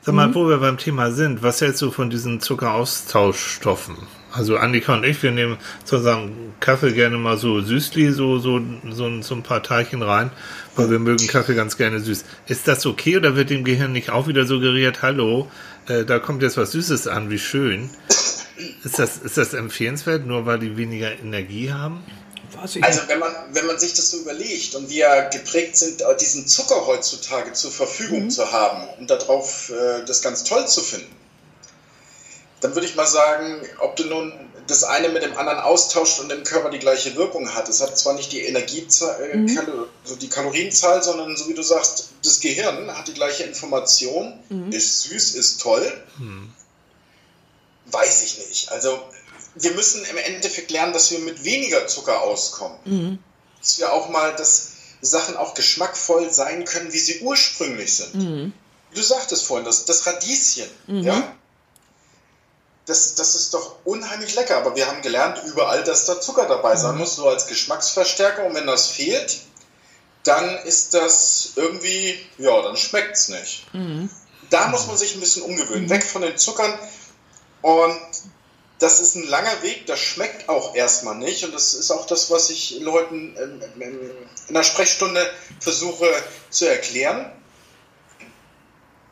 Sag mal, mhm. wo wir beim Thema sind, was hältst du von diesen Zuckeraustauschstoffen? Also Annika und ich, wir nehmen zusammen Kaffee gerne mal so süßli, so, so, so, so ein paar Teilchen rein, weil wir mögen Kaffee ganz gerne süß. Ist das okay oder wird dem Gehirn nicht auch wieder suggeriert, hallo, äh, da kommt jetzt was Süßes an, wie schön? Ist das, ist das empfehlenswert, nur weil die weniger Energie haben? Also wenn man, wenn man sich das so überlegt und wir geprägt sind, diesen Zucker heutzutage zur Verfügung mhm. zu haben und darauf äh, das ganz toll zu finden, dann würde ich mal sagen, ob du nun das eine mit dem anderen austauscht und im Körper die gleiche Wirkung hat. Es hat zwar nicht die Energiezahl, äh, mhm. also die Kalorienzahl, sondern so wie du sagst, das Gehirn hat die gleiche Information, mhm. ist süß, ist toll. Mhm. Weiß ich nicht. Also wir müssen im Endeffekt lernen, dass wir mit weniger Zucker auskommen. Mhm. Dass wir auch mal, dass Sachen auch geschmackvoll sein können, wie sie ursprünglich sind. Mhm. Du sagtest vorhin, das, das Radieschen, mhm. ja? Das, das ist doch unheimlich lecker, aber wir haben gelernt überall, dass da Zucker dabei sein mhm. muss, so als Geschmacksverstärker. Und wenn das fehlt, dann ist das irgendwie, ja, dann schmeckt es nicht. Da muss man sich ein bisschen umgewöhnen, weg von den Zuckern. Und das ist ein langer Weg, das schmeckt auch erstmal nicht. Und das ist auch das, was ich Leuten in der Sprechstunde versuche zu erklären,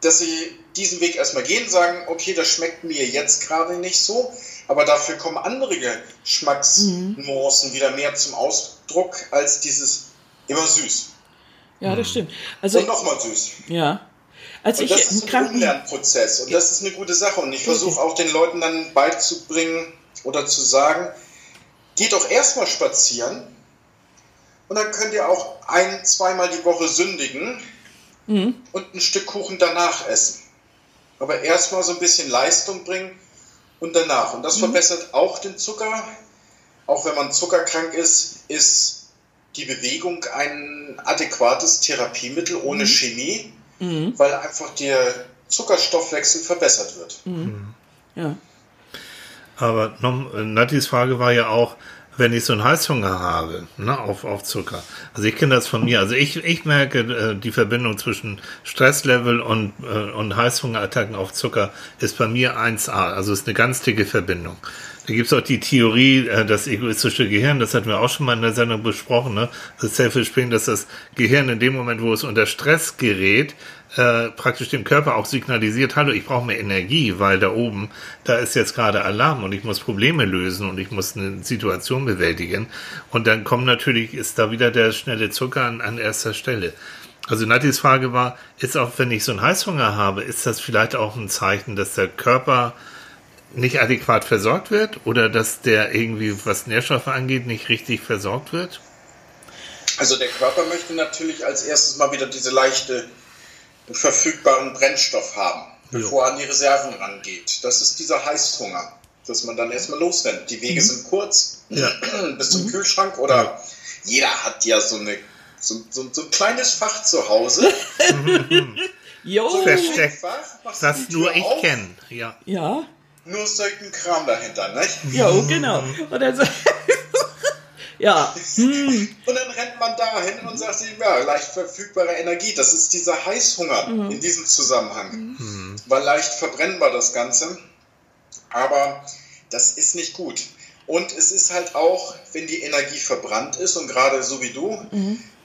dass sie diesen Weg erstmal gehen, sagen, okay, das schmeckt mir jetzt gerade nicht so, aber dafür kommen andere Geschmacksnuancen wieder mehr zum Ausdruck als dieses immer süß. Ja, das stimmt. Also, Und nochmal süß. ja. Als Und ich das ist ein Kranken Umlernprozess und das ist eine gute Sache. Und ich versuche auch den Leuten dann beizubringen oder zu sagen, geht doch erstmal spazieren und dann könnt ihr auch ein, zweimal die Woche sündigen und ein Stück Kuchen danach essen. Aber erstmal so ein bisschen Leistung bringen und danach. Und das verbessert auch den Zucker. Auch wenn man zuckerkrank ist, ist die Bewegung ein adäquates Therapiemittel ohne Chemie, weil einfach der Zuckerstoffwechsel verbessert wird. ja. Aber noch, äh, Nattis Frage war ja auch, wenn ich so einen Heißhunger habe, ne, auf, auf Zucker. Also ich kenne das von mir. Also ich, ich merke äh, die Verbindung zwischen Stresslevel und, äh, und Heißhungerattacken auf Zucker ist bei mir 1A. Also ist eine ganz dicke Verbindung. Da gibt es auch die Theorie, äh, das egoistische Gehirn, das hatten wir auch schon mal in der Sendung besprochen, ne? Das Self-Spring, dass das Gehirn in dem Moment, wo es unter Stress gerät, äh, praktisch dem Körper auch signalisiert, hallo, ich brauche mehr Energie, weil da oben, da ist jetzt gerade Alarm und ich muss Probleme lösen und ich muss eine Situation bewältigen. Und dann kommt natürlich, ist da wieder der schnelle Zucker an, an erster Stelle. Also Natis Frage war, ist auch, wenn ich so einen Heißhunger habe, ist das vielleicht auch ein Zeichen, dass der Körper nicht adäquat versorgt wird oder dass der irgendwie, was Nährstoffe angeht, nicht richtig versorgt wird? Also der Körper möchte natürlich als erstes mal wieder diese leichte verfügbaren Brennstoff haben, bevor er an die Reserven rangeht. Das ist dieser Heißhunger, dass man dann erstmal losrennt. Die Wege sind kurz Ja. bis zum Kühlschrank oder jeder hat ja so, eine, so, so, so ein kleines Fach zu Hause. Jo, Versteckt. Das nur ich kenne. Ja. ja, Nur solchen Kram dahinter, nicht? jo, genau. Und dann so, ja, hm, Und dann rennt man dahin und sagt sich, ja, leicht verfügbare Energie. Das ist dieser Heißhunger in diesem Zusammenhang. Weil leicht verbrennbar das Ganze. Aber das ist nicht gut. Und es ist halt auch, wenn die Energie verbrannt ist und gerade so wie du,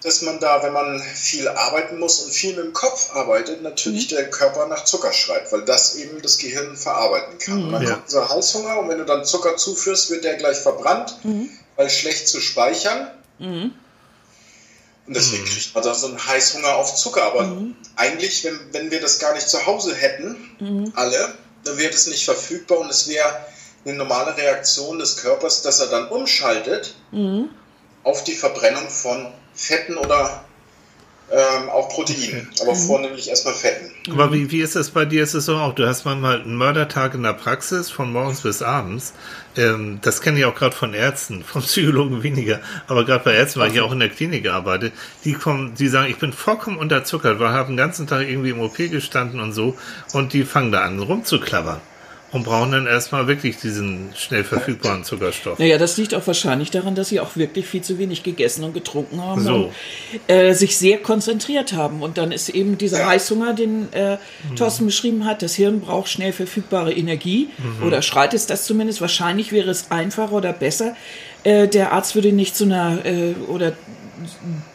dass man da, wenn man viel arbeiten muss und viel mit dem Kopf arbeitet, natürlich der Körper nach Zucker schreit, weil das eben das Gehirn verarbeiten kann. Und dann Ja. kommt dieser Heißhunger und wenn du dann Zucker zuführst, wird der gleich verbrannt, weil schlecht zu speichern. Und deswegen kriegt man da so einen Heißhunger auf Zucker. Aber eigentlich, wenn, wenn wir das gar nicht zu Hause hätten, alle, dann wäre das nicht verfügbar und es wäre eine normale Reaktion des Körpers, dass er dann umschaltet auf die Verbrennung von Fetten oder ähm, auch Proteinen. Aber vornehmlich erstmal Fetten. Aber wie, wie ist das bei dir? Ist es so auch, du hast manchmal einen Mördertag in der Praxis von morgens bis abends. Ähm, das kenne ich auch gerade von Ärzten, von Psychologen weniger, aber gerade bei Ärzten, weil ich auch in der Klinik arbeite, die kommen, die sagen, ich bin vollkommen unterzuckert, weil ich habe den ganzen Tag irgendwie im OP gestanden und so und die fangen da an rumzuklappern und brauchen dann erstmal wirklich diesen schnell verfügbaren Zuckerstoff. Naja, das liegt auch wahrscheinlich daran, dass sie auch wirklich viel zu wenig gegessen und getrunken haben So. und äh, sich sehr konzentriert haben. Und dann ist eben dieser. Heißhunger, den äh, Thorsten beschrieben hat, das Hirn braucht schnell verfügbare Energie oder schreit es das zumindest. Wahrscheinlich wäre es einfacher oder besser. Äh, der Arzt würde nicht zu einer äh, oder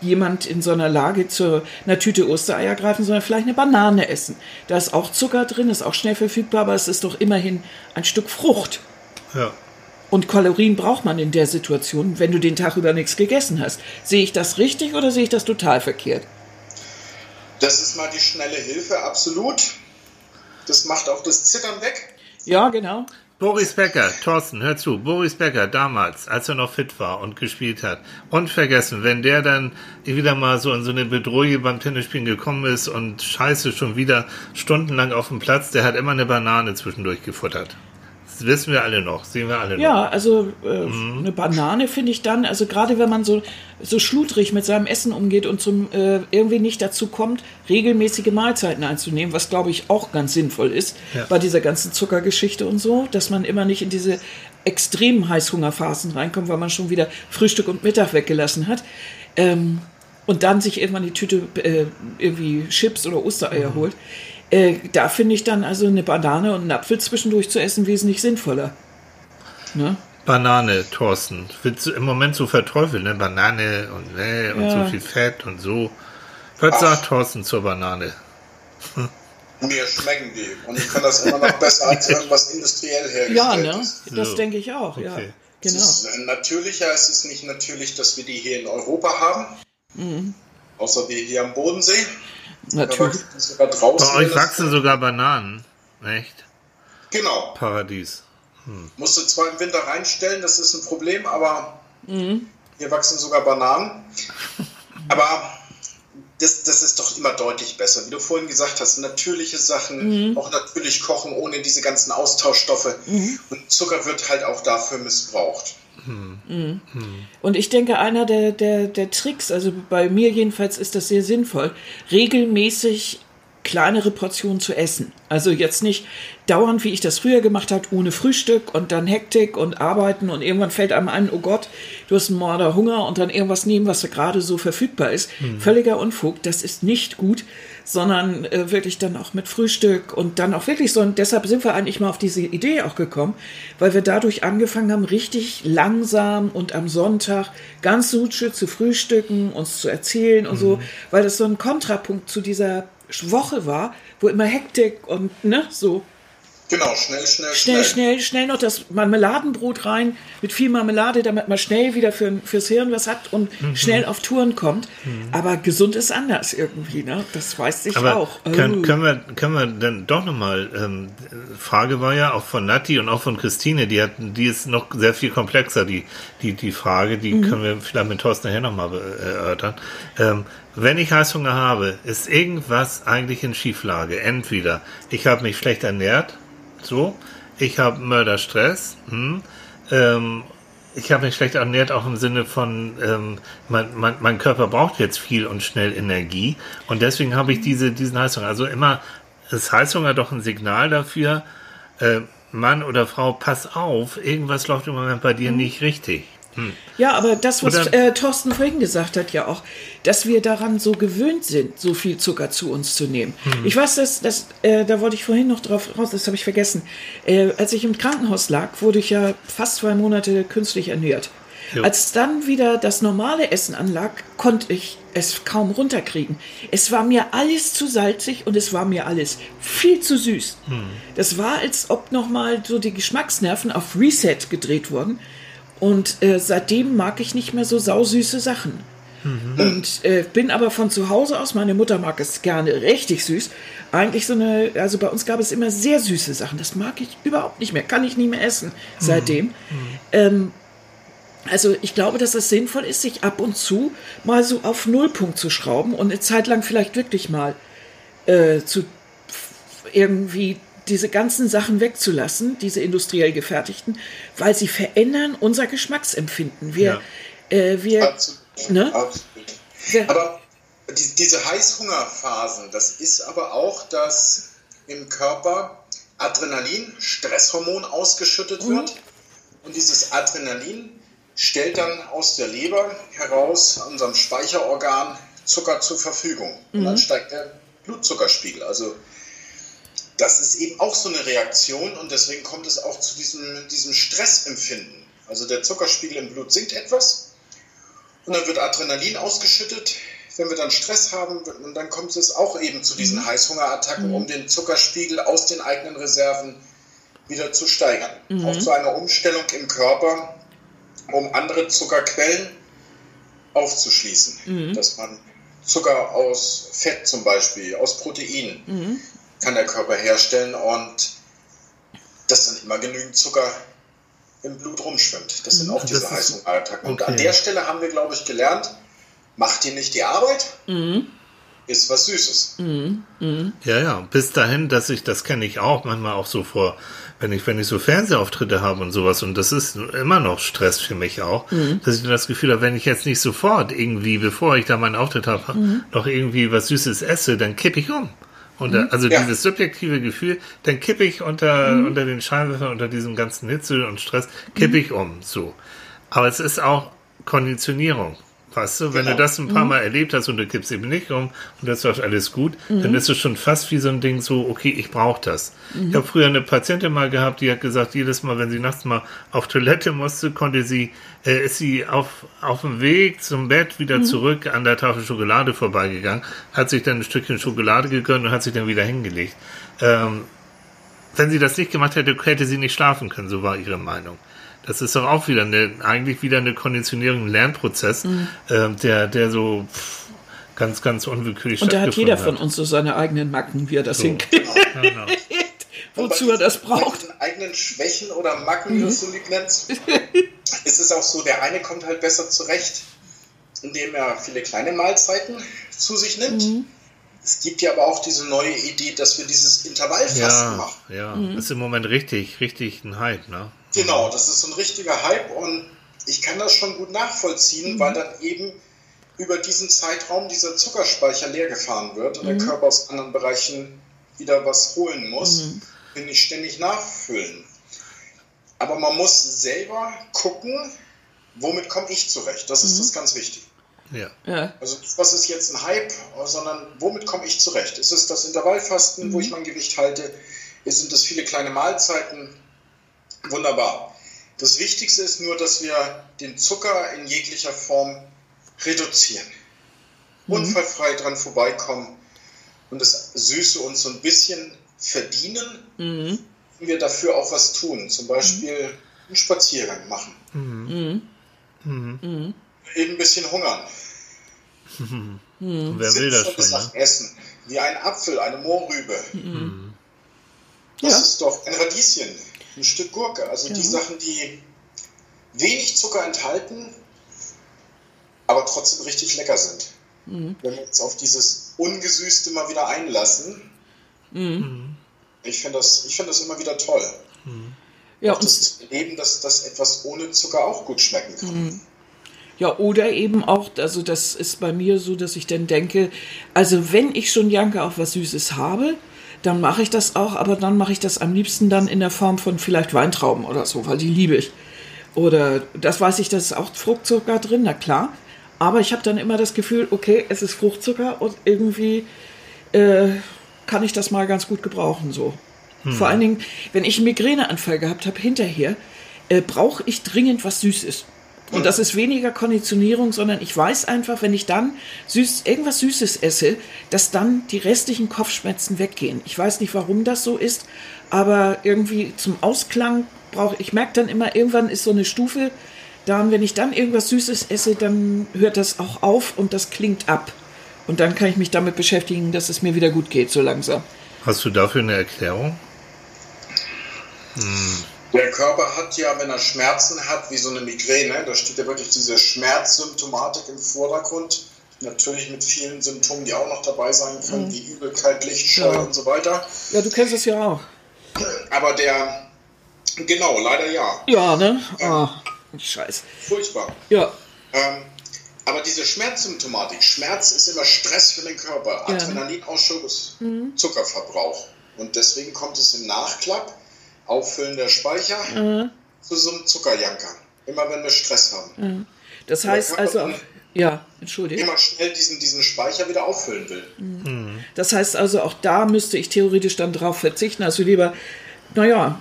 jemand in so einer Lage zu einer Tüte Ostereier greifen, sondern vielleicht eine Banane essen. Da ist auch Zucker drin, ist auch schnell verfügbar, aber es ist doch immerhin ein Stück Frucht. Ja. Und Kalorien braucht man in der Situation, wenn du den Tag über nichts gegessen hast. Sehe ich das richtig oder sehe ich das total verkehrt? Das ist mal die schnelle Hilfe, absolut. Das macht auch das Zittern weg. Ja, genau. Boris Becker, Thorsten, hör zu, Boris Becker damals, als er noch fit war und gespielt hat, unvergessen, wenn der dann wieder mal so in so eine Bedrohung beim Tennisspielen gekommen ist und scheiße schon wieder stundenlang auf dem Platz, der hat immer eine Banane zwischendurch gefuttert. Das wissen wir alle noch, sehen wir alle noch. Ja, also äh, eine Banane finde ich dann, also gerade wenn man so, so schludrig mit seinem Essen umgeht und zum äh, irgendwie nicht dazu kommt, regelmäßige Mahlzeiten einzunehmen, was glaube ich auch ganz sinnvoll ist Ja. bei dieser ganzen Zuckergeschichte und so, dass man immer nicht in diese extremen Heißhungerphasen reinkommt, weil man schon wieder Frühstück und Mittag weggelassen hat. Ähm, und dann sich irgendwann die Tüte äh, irgendwie Chips oder Ostereier mhm. holt. Äh, da finde ich dann also eine Banane und einen Apfel zwischendurch zu essen wesentlich sinnvoller. Ne? Banane, Thorsten. Wird im Moment so verteufelt, ne? Banane und, ne, und ja. so viel Fett und so. Was sagt Thorsten zur Banane? Mir schmecken die. Und ich kann das immer noch besser als irgendwas industriell hergestellt Ja, ne? Das so. denke ich auch, okay. ja. Genau. Es ist natürlicher, es ist nicht natürlich, dass wir die hier in Europa haben. Mhm. Außer wir hier am Bodensee. Natürlich. Sogar draußen, Bei euch wachsen sogar Bananen. Echt? Genau. Paradies. Hm. Musst du zwar im Winter reinstellen, das ist ein Problem, aber mhm. hier wachsen sogar Bananen. Aber das, das ist doch immer deutlich besser. Wie du vorhin gesagt hast, natürliche Sachen, mhm. auch natürlich kochen ohne diese ganzen Austauschstoffe. Mhm. Und Zucker wird halt auch dafür missbraucht. Mhm. Und ich denke, einer der, der, der Tricks, also bei mir jedenfalls ist das sehr sinnvoll, regelmäßig kleinere Portionen zu essen. Also jetzt nicht dauernd, wie ich das früher gemacht habe, ohne Frühstück und dann Hektik und Arbeiten und irgendwann fällt einem ein, oh Gott, du hast einen Morder Hunger und dann irgendwas nehmen, was gerade so verfügbar ist. Mhm. Völliger Unfug, das ist nicht gut, sondern äh, wirklich dann auch mit Frühstück und dann auch wirklich so. Und deshalb sind wir eigentlich mal auf diese Idee auch gekommen, weil wir dadurch angefangen haben, richtig langsam und am Sonntag ganz suche zu frühstücken, uns zu erzählen und mhm. so, weil das so ein Kontrapunkt zu dieser Woche war, wo immer Hektik und ne, so. Genau, schnell, schnell, schnell. Schnell, schnell, schnell noch das Marmeladenbrot rein mit viel Marmelade, damit man schnell wieder für, fürs Hirn was hat und mhm. schnell auf Touren kommt. Mhm. Aber gesund ist anders irgendwie, ne? Das weiß ich Aber auch. Können, oh. können, wir, können wir dann doch nochmal, ähm, Frage war ja auch von Nati und auch von Christine, die hatten, die ist noch sehr viel komplexer, die, die, die Frage, die mhm. können wir vielleicht mit Thorsten nachher nochmal erörtern. Ähm, wenn ich Heißhunger habe, ist irgendwas eigentlich in Schieflage. Entweder ich habe mich schlecht ernährt, so, ich habe Mörderstress, hm, ähm, ich habe mich schlecht ernährt, auch im Sinne von, ähm, mein, mein, mein Körper braucht jetzt viel und schnell Energie und deswegen habe ich diese, diesen Heißhunger. Also immer ist Heißhunger doch ein Signal dafür, äh, Mann oder Frau, pass auf, irgendwas läuft im Moment bei dir mhm. nicht richtig. Hm. Ja, aber das, was äh, Thorsten vorhin gesagt hat, ja auch, dass wir daran so gewöhnt sind, so viel Zucker zu uns zu nehmen. Hm. Ich weiß, dass, dass äh, da wollte ich vorhin noch drauf raus, das habe ich vergessen. Äh, als ich im Krankenhaus lag, wurde ich ja fast zwei Monate künstlich ernährt. Jo. Als dann wieder das normale Essen anlag, konnte ich es kaum runterkriegen. Es war mir alles zu salzig und es war mir alles viel zu süß. Hm. Das war, als ob nochmal so die Geschmacksnerven auf Reset gedreht wurden. Und äh, seitdem mag ich nicht mehr so sausüße Sachen. Mhm. Und äh, bin aber von zu Hause aus, meine Mutter mag es gerne richtig süß. Eigentlich so eine, also bei uns gab es immer sehr süße Sachen. Das mag ich überhaupt nicht mehr, kann ich nie mehr essen mhm. seitdem. Mhm. Ähm, also ich glaube, dass es sinnvoll ist, sich ab und zu mal so auf Nullpunkt zu schrauben und eine Zeit lang vielleicht wirklich mal äh, zu irgendwie diese ganzen Sachen wegzulassen, diese industriell gefertigten, weil sie verändern unser Geschmacksempfinden. Wir, ja. äh, wir, Absolut. Ne? Absolut. Aber die, diese Heißhungerphasen, das ist aber auch, dass im Körper Adrenalin, Stresshormon ausgeschüttet mhm. wird. Und dieses Adrenalin stellt dann aus der Leber heraus, unserem Speicherorgan, Zucker zur Verfügung. Und dann mhm. steigt der Blutzuckerspiegel. Also das ist eben auch so eine Reaktion und deswegen kommt es auch zu diesem, diesem Stressempfinden. Also der Zuckerspiegel im Blut sinkt etwas und dann wird Adrenalin ausgeschüttet. Wenn wir dann Stress haben, und dann kommt es auch eben zu diesen mhm. Heißhungerattacken, mhm. um den Zuckerspiegel aus den eigenen Reserven wieder zu steigern. Mhm. Auch zu einer Umstellung im Körper, um andere Zuckerquellen aufzuschließen. Mhm. Dass man Zucker aus Fett zum Beispiel, aus Proteinen, mhm kann der Körper herstellen und dass dann immer genügend Zucker im Blut rumschwimmt. Das sind mhm. auch diese Heißhungerattacken. Okay. Und an der Stelle haben wir, glaube ich, gelernt, macht dir nicht die Arbeit, mhm. ist was Süßes. Mhm. Mhm. Ja, ja, bis dahin, dass ich, das kenne ich auch, manchmal auch so vor, wenn ich, wenn ich so Fernsehauftritte habe und sowas, und das ist immer noch Stress für mich auch, mhm. dass ich das Gefühl habe, wenn ich jetzt nicht sofort irgendwie, bevor ich da meinen Auftritt habe, mhm. noch irgendwie was Süßes esse, dann kippe ich um. Unter, mhm. also ja. dieses subjektive Gefühl, dann kippe ich unter, mhm. unter den Scheinwerfern, unter diesem ganzen Hitze und Stress, kippe mhm. ich um. So. Aber es ist auch Konditionierung. Weißt du, wenn genau. du das ein paar Mal erlebt hast und du kippst eben nicht um und das läuft alles gut, mhm. dann ist es schon fast wie so ein Ding so, okay, ich brauche das. Mhm. Ich habe früher eine Patientin mal gehabt, die hat gesagt, jedes Mal, wenn sie nachts mal auf Toilette musste, konnte sie, äh, ist sie auf, auf dem Weg zum Bett wieder mhm. zurück an der Tafel Schokolade vorbeigegangen, hat sich dann ein Stückchen Schokolade gegönnt und hat sich dann wieder hingelegt. Ähm, wenn sie das nicht gemacht hätte, hätte sie nicht schlafen können, so war ihre Meinung. Das ist doch auch wieder eine, eigentlich wieder eine Konditionierung, ein Lernprozess, mhm. äh, der, der so pff, ganz, ganz unwillkürlich Und da hat jeder hat. von uns so seine eigenen Macken, wie er das so. hinkriegt. Genau. Wozu er das braucht. Bei eigenen Schwächen oder Macken, mhm. wie du es so lieb nennst, ist es auch so, der eine kommt halt besser zurecht, indem er viele kleine Mahlzeiten zu sich nimmt. Mhm. Es gibt ja aber auch diese neue Idee, dass wir dieses Intervallfasten ja, machen. Ja, mhm. ist im Moment richtig, richtig ein Hype, ne? Genau, das ist so ein richtiger Hype und ich kann das schon gut nachvollziehen, mhm. weil dann eben über diesen Zeitraum dieser Zuckerspeicher leer gefahren wird und mhm. der Körper aus anderen Bereichen wieder was holen muss, mhm. will nicht ständig nachfüllen. Aber man muss selber gucken, womit komme ich zurecht. Das ist mhm. das ganz wichtig. Ja. ja. Also was ist jetzt ein Hype, sondern womit komme ich zurecht? Ist es das Intervallfasten, wo mhm. ich mein Gewicht halte? Sind es viele kleine Mahlzeiten? Wunderbar. Das Wichtigste ist nur, dass wir den Zucker in jeglicher Form reduzieren. Mhm. Unfallfrei dran vorbeikommen und das Süße uns so ein bisschen verdienen, mhm. wir dafür auch was tun. Zum Beispiel mhm. einen Spaziergang machen. Mhm. Mhm. mhm. Eben ein bisschen hungern. Wer will das schon? Ne? Essen. Wie ein Apfel, eine Mohrrübe. Das ja. ist doch ein Radieschen ein Stück Gurke. Also ja. die Sachen, die wenig Zucker enthalten, aber trotzdem richtig lecker sind. Mhm. Wenn wir uns auf dieses Ungesüßte mal wieder einlassen, mhm. ich finde das, find das immer wieder toll. Mhm. Ja, und das Leben, dass, dass etwas ohne Zucker auch gut schmecken kann. Mhm. Ja, oder eben auch, also das ist bei mir so, dass ich dann denke, also wenn ich schon Janke auf was Süßes habe, dann mache ich das auch, aber dann mache ich das am liebsten dann in der Form von vielleicht Weintrauben oder so, weil die liebe ich. Oder das weiß ich, da ist auch Fruchtzucker drin, na klar. Aber ich habe dann immer das Gefühl, okay, es ist Fruchtzucker und irgendwie äh, kann ich das mal ganz gut gebrauchen so. Hm. Vor allen Dingen, wenn ich einen Migräneanfall gehabt habe hinterher, äh, brauche ich dringend was Süßes. Und das ist weniger Konditionierung, sondern ich weiß einfach, wenn ich dann süß, irgendwas Süßes esse, dass dann die restlichen Kopfschmerzen weggehen. Ich weiß nicht, warum das so ist, aber irgendwie zum Ausklang brauche ich, merke dann immer, irgendwann ist so eine Stufe da und wenn ich dann irgendwas Süßes esse, dann hört das auch auf und das klingt ab. Und dann kann ich mich damit beschäftigen, dass es mir wieder gut geht, so langsam. Hast du dafür eine Erklärung? Hm. Der Körper hat ja, wenn er Schmerzen hat, wie so eine Migräne, da steht ja wirklich diese Schmerzsymptomatik im Vordergrund. Natürlich mit vielen Symptomen, die auch noch dabei sein können, mhm. wie Übelkeit, Lichtscheu ja. und so weiter. Ja, du kennst es ja auch. Aber der, genau, leider ja. Ja, ne? Ähm, oh, Scheiß. Furchtbar. Ja. Ähm, aber diese Schmerzsymptomatik, Schmerz ist immer Stress für den Körper. Adrenalinausschuss, mhm. Zuckerverbrauch. Und deswegen kommt es im Nachklapp Auffüllen der Speicher mhm. zu so einem Zuckerjanker. Immer wenn wir Stress haben. Mhm. Das heißt also, ja, entschuldige. Immer schnell diesen, diesen Speicher wieder auffüllen will. Mhm. Das heißt also, auch da müsste ich theoretisch dann drauf verzichten. Also lieber, naja,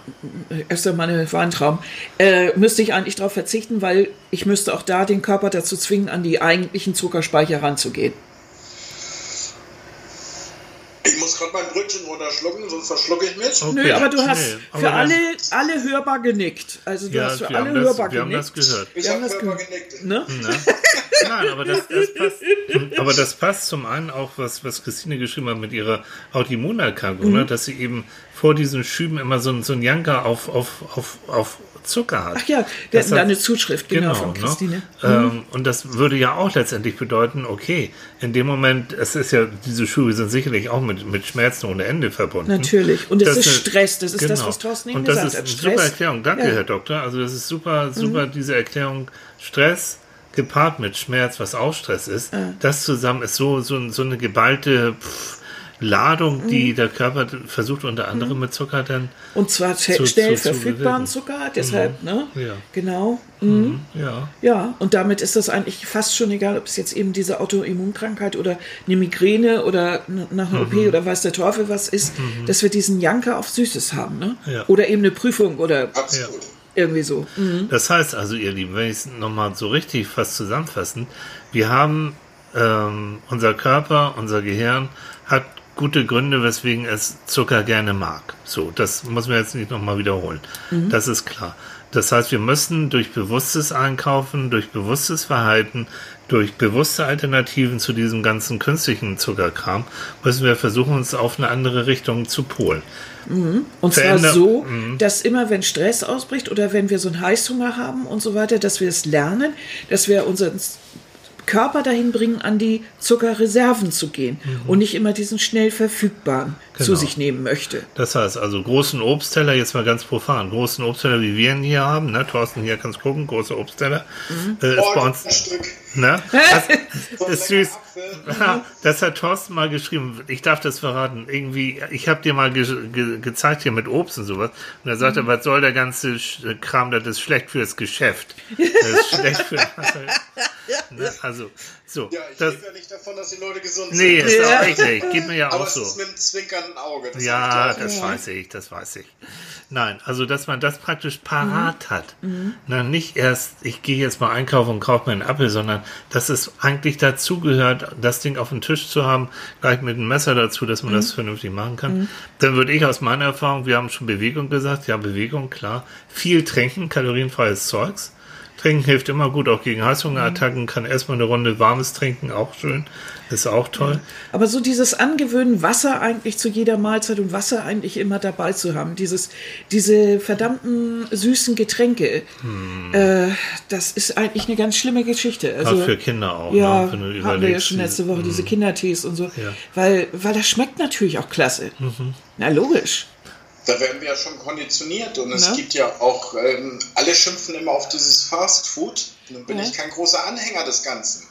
erst einmal eine Weintraum, äh, müsste ich eigentlich darauf verzichten, weil ich müsste auch da den Körper dazu zwingen, an die eigentlichen Zuckerspeicher ranzugehen. Gerade mein Brötchen runterschlucken, sonst verschlucke ich mich. Okay. Nö, aber du hast nee, für alle, alle hörbar genickt. Also du ja, hast für alle hörbar das, wir genickt. haben das gehört. Ich habe hörbar genickt. Ne? Nein, aber das, das, passt. Aber das passt zum einen auch, was, was Christine geschrieben hat mit ihrer Autoimmunerkrankung, mhm. ne? dass sie eben vor diesen Schüben immer so, so ein Janker auf, auf, auf, auf Zucker hat. Ach ja, der hat eine Zuschrift, genau, genau von ne? Christine. Ne? Ähm, und das würde ja auch letztendlich bedeuten, okay, in dem Moment, es ist ja, diese Schuhe sind sicherlich auch mit, mit Schmerzen ohne Ende verbunden. Natürlich. Und es ist Stress, das ist genau. das, was Thorsten eben gesagt hat. Und das ist eine super Erklärung. Danke, ja. Herr Doktor. Also das ist super, super, mhm. diese Erklärung. Stress gepaart mit Schmerz, was auch Stress ist, mhm. das zusammen ist so, so, so eine geballte, pff, Ladung, die der Körper versucht unter anderem mit Zucker dann. Und zwar zu- schnell zu- zu verfügbaren bewirken. Zucker, deshalb, ne? Ja. Genau. Mhm. Ja. Ja, und damit ist das eigentlich fast schon egal, ob es jetzt eben diese Autoimmunkrankheit oder eine Migräne oder nach einer OP Mhm. oder weiß der Teufel was ist, dass wir diesen Janker auf Süßes haben, ne? Ja. Oder eben eine Prüfung oder Absolut. irgendwie so. Mhm. Das heißt also, ihr Lieben, wenn ich es nochmal so richtig fast zusammenfassen, wir haben ähm, unser Körper, unser Gehirn hat gute Gründe, weswegen es Zucker gerne mag. So, das muss man jetzt nicht nochmal wiederholen. Das ist klar. Das heißt, wir müssen durch bewusstes Einkaufen, durch bewusstes Verhalten, durch bewusste Alternativen zu diesem ganzen künstlichen Zuckerkram, müssen wir versuchen, uns auf eine andere Richtung zu polen. Und zwar Veränder- so, Mhm. dass immer, wenn Stress ausbricht oder wenn wir so einen Heißhunger haben und so weiter, dass wir es lernen, dass wir unseren Körper dahin bringen, an die Zuckerreserven zu gehen und nicht immer diesen schnell verfügbaren zu Mhm. Genau. sich nehmen möchte. Das heißt also großen Obstteller, jetzt mal ganz profan, großen Obstteller, wie wir ihn hier haben, ne? Thorsten, hier kannst gucken, große Obstteller. Äh, ist bei uns, ein Stück. Ne? Das ist süß. Das hat Thorsten mal geschrieben. Ich darf das verraten. Irgendwie, ich habe dir mal ge ge gezeigt hier mit Obst und sowas. Und er sagte, was soll der ganze Sch- Kram, das ist schlecht fürs Geschäft. Das ist schlecht für. ne? Also, so. Ja, ich das, ja nicht davon, dass die Leute gesund nee, sind. ist Ja. auch eklig. Geht mir ja Aber auch es so. ist mit einem zwinkernden Auge. Das Ja, das Ja. weiß ich, das weiß ich. Nein, also dass man das praktisch parat Mhm. hat. Na, nicht erst, ich gehe jetzt mal einkaufen und kaufe mir einen Apfel, sondern dass es eigentlich dazugehört, das Ding auf dem Tisch zu haben, gleich mit einem Messer dazu, dass man Mhm. das vernünftig machen kann. Dann würde ich aus meiner Erfahrung, wir haben schon Bewegung gesagt, ja, Bewegung, klar. Viel trinken, kalorienfreies Zeugs. Trinken hilft immer gut, auch gegen Heißhungerattacken. Kann erstmal eine Runde warmes trinken, auch schön. Ist auch toll. Aber so dieses Angewöhnen, Wasser eigentlich zu jeder Mahlzeit und Wasser eigentlich immer dabei zu haben, dieses, diese verdammten süßen Getränke, äh, das ist eigentlich eine ganz schlimme Geschichte. Also, Gerade für Kinder auch. Ja, ne? Wenn du hatten wir ja schon die- letzte Woche, diese Kindertees und so. Ja. Weil, weil das schmeckt natürlich auch klasse. Na, logisch. Da werden wir ja schon konditioniert und es Ne? gibt ja auch, ähm, alle schimpfen immer auf dieses Fast Food. Nun bin Ja. ich kein großer Anhänger des Ganzen.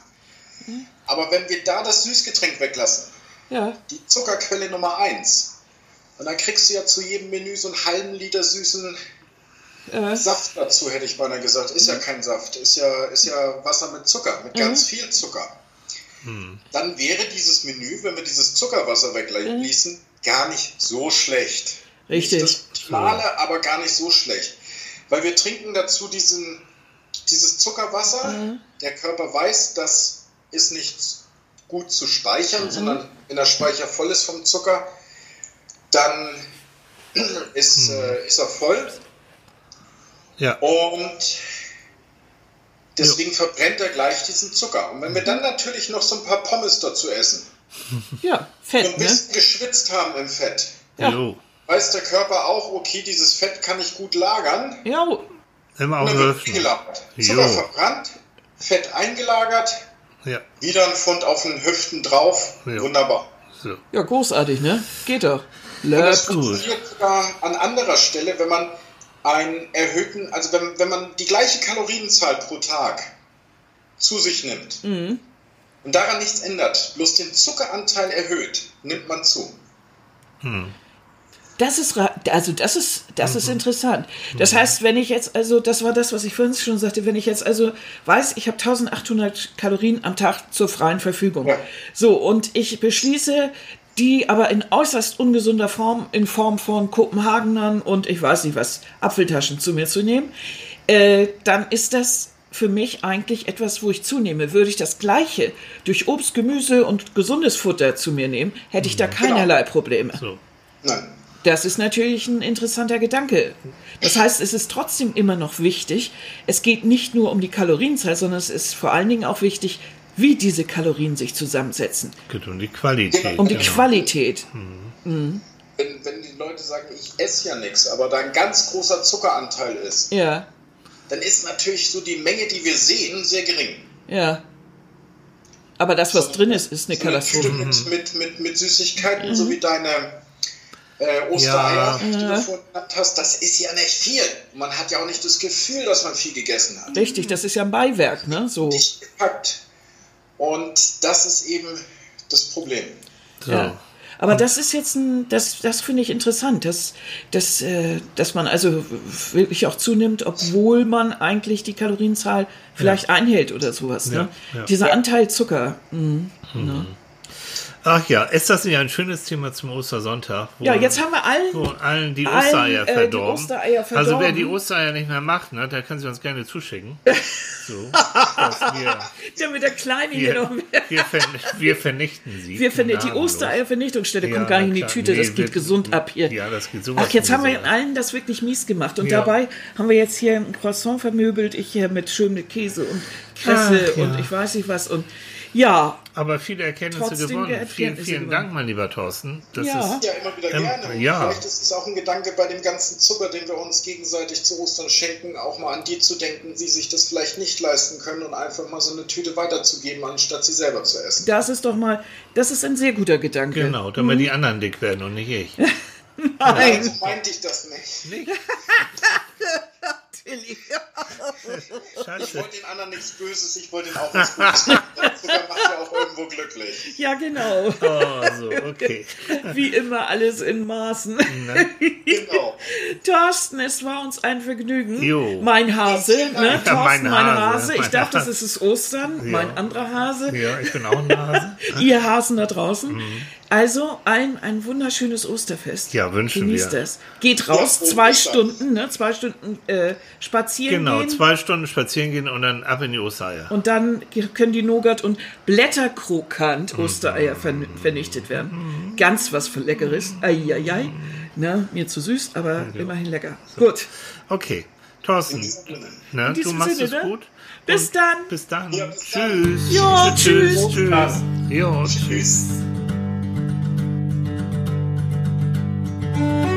Aber wenn wir da das Süßgetränk weglassen, Ja, die Zuckerquelle Nummer eins, und dann kriegst du ja zu jedem Menü so einen halben Liter süßen äh, Saft dazu, hätte ich beinahe gesagt. Ist ja kein Saft, ist ja, ist ja Wasser mit Zucker, mit ganz viel Zucker. Dann wäre dieses Menü, wenn wir dieses Zuckerwasser wegließen, gar nicht so schlecht. Richtig. Nicht das Optimale, aber gar nicht so schlecht. Weil wir trinken dazu diesen, dieses Zuckerwasser. Der Körper weiß, das ist nicht gut zu speichern, sondern wenn der Speicher voll ist vom Zucker, dann ist, äh, ist er voll. Ja. Und deswegen verbrennt er gleich diesen Zucker. Und wenn wir dann natürlich noch so ein paar Pommes dazu essen ja, und Fett, ein ne? bisschen geschwitzt haben im Fett, Ja. Weiß der Körper auch, okay, dieses Fett kann ich gut lagern. Ja, Immer Und auf dann wird Hüften. eingelagert. Zucker verbrannt, Fett eingelagert, Ja. wieder ein Pfund auf den Hüften drauf. Jo. Wunderbar. So. ja, großartig, ne? Geht doch. Und das funktioniert sogar an anderer Stelle, wenn man einen erhöhten, also wenn, wenn man die gleiche Kalorienzahl pro Tag zu sich nimmt Mhm. und daran nichts ändert, bloß den Zuckeranteil erhöht, nimmt man zu. Das ist, also das ist, das Mhm. ist interessant. Das heißt, wenn ich jetzt, also das war das, was ich vorhin schon sagte, wenn ich jetzt also weiß, ich habe 1800 Kalorien am Tag zur freien Verfügung. Ja. So, und ich beschließe, die aber in äußerst ungesunder Form, in Form von Kopenhagenern und ich weiß nicht was, Apfeltaschen zu mir zu nehmen, äh, dann ist das für mich eigentlich etwas, wo ich zunehme. Würde ich das Gleiche durch Obst, Gemüse und gesundes Futter zu mir nehmen, hätte ich da keinerlei Probleme. So. Nein. Das ist natürlich ein interessanter Gedanke. Das heißt, es ist trotzdem immer noch wichtig, es geht nicht nur um die Kalorienzahl, sondern es ist vor allen Dingen auch wichtig, wie diese Kalorien sich zusammensetzen. Geht um die Qualität. Um die genau. Qualität. Wenn, wenn die Leute sagen, ich esse ja nichts, aber da ein ganz großer Zuckeranteil ist, Ja, dann ist natürlich so die Menge, die wir sehen, sehr gering. ja. Aber das, was drin ist, ist eine So Katastrophe. Mhm. mit, mit, mit, mit Süßigkeiten, so wie deine äh, Ostereier, Ja. die Ja. du vorhin genannt hast, das ist ja nicht viel. Man hat ja auch nicht das Gefühl, dass man viel gegessen hat. Richtig, das ist ja ein Beiwerk, ne? So. Gepackt. Und das ist eben das Problem. So. Ja. Aber das ist jetzt ein, das, das finde ich interessant, dass, dass, äh, dass man also wirklich auch zunimmt, obwohl man eigentlich die Kalorienzahl vielleicht einhält oder sowas. Ne? Ja, ja. Dieser Anteil Zucker. Mhm. Ne? Ach ja, ist das nicht ein schönes Thema zum Ostersonntag? Wo, Ja, jetzt haben wir allen. allen die allen, Ostereier äh, die verdorben. Ostereier Also wer verdorben. die Ostereier nicht mehr macht, ne, der kann sie uns gerne zuschicken. So, wir, Der mit der Kleine hier noch wir, mehr. wir, ver wir vernichten sie. Wir finden die Gnadenlos. Ostereiervernichtungsstelle Ja, kommt gar nicht in die. Tüte, das Nee, geht wird- gesund ab hier. Ja, das geht sowas Ach, jetzt haben wir allen das wirklich mies gemacht. Und Ja. dabei haben wir jetzt hier ein Croissant vermöbelt, ich hier mit schön mit Käse und Kresse Ach, ja. und ich weiß nicht was. Und ja, Aber viele Erkenntnisse gewonnen. der Vielen, Erkenntnisse vielen gewonnen. Dank, mein lieber Thorsten. Das Ja. ist, Ja, immer wieder Ähm, gerne. Und ja. Vielleicht ist es auch ein Gedanke bei dem ganzen Zucker, den wir uns gegenseitig zu Ostern schenken, auch mal an die zu denken, die sich das vielleicht nicht leisten können und einfach mal so eine Tüte weiterzugeben, anstatt sie selber zu essen. das ist doch mal, das ist ein sehr guter Gedanke. genau, damit die anderen dick werden und nicht ich. Nein. Also meinte ich das nicht. Nicht? Ich Scheiße. wollte den anderen nichts Böses, ich wollte ihnen auch was Gutes. tun. Zucker macht ja auch irgendwo glücklich. Ja, genau. Oh, so, okay. Wie immer alles in Maßen. Ne? Genau. Thorsten, es war uns ein Vergnügen. Jo. Mein Hase, ne? Ja, Thorsten, mein mein Hase. Hase, Ich dachte, es ist Ostern. Mein anderer Hase. Ja, ich bin auch ein Hase. Ihr Hasen da draußen. Also allen ein wunderschönes Osterfest. Ja, wünschen Genießt wir. es. Geht raus, Ja, zwei. Stunden, ne? Zwei Stunden äh, spazieren Genau, gehen. zwei Stunden spazieren gehen und dann ab in die Ostereier. Und dann können die Nougat- und Blätterkrokant Mhm. Ostereier vern vernichtet werden. Ganz was für Leckeres. Eieiei. Ne? Mir zu süß, aber immerhin lecker. Gut. Okay, Thorsten, ne, du machst Sinne, es ne? gut. Bis dann. Bis dann. Ja, bis dann. Tschüss. Ja, tschüss. Tschüss. Jo, tschüss. Tschüss. Thank you.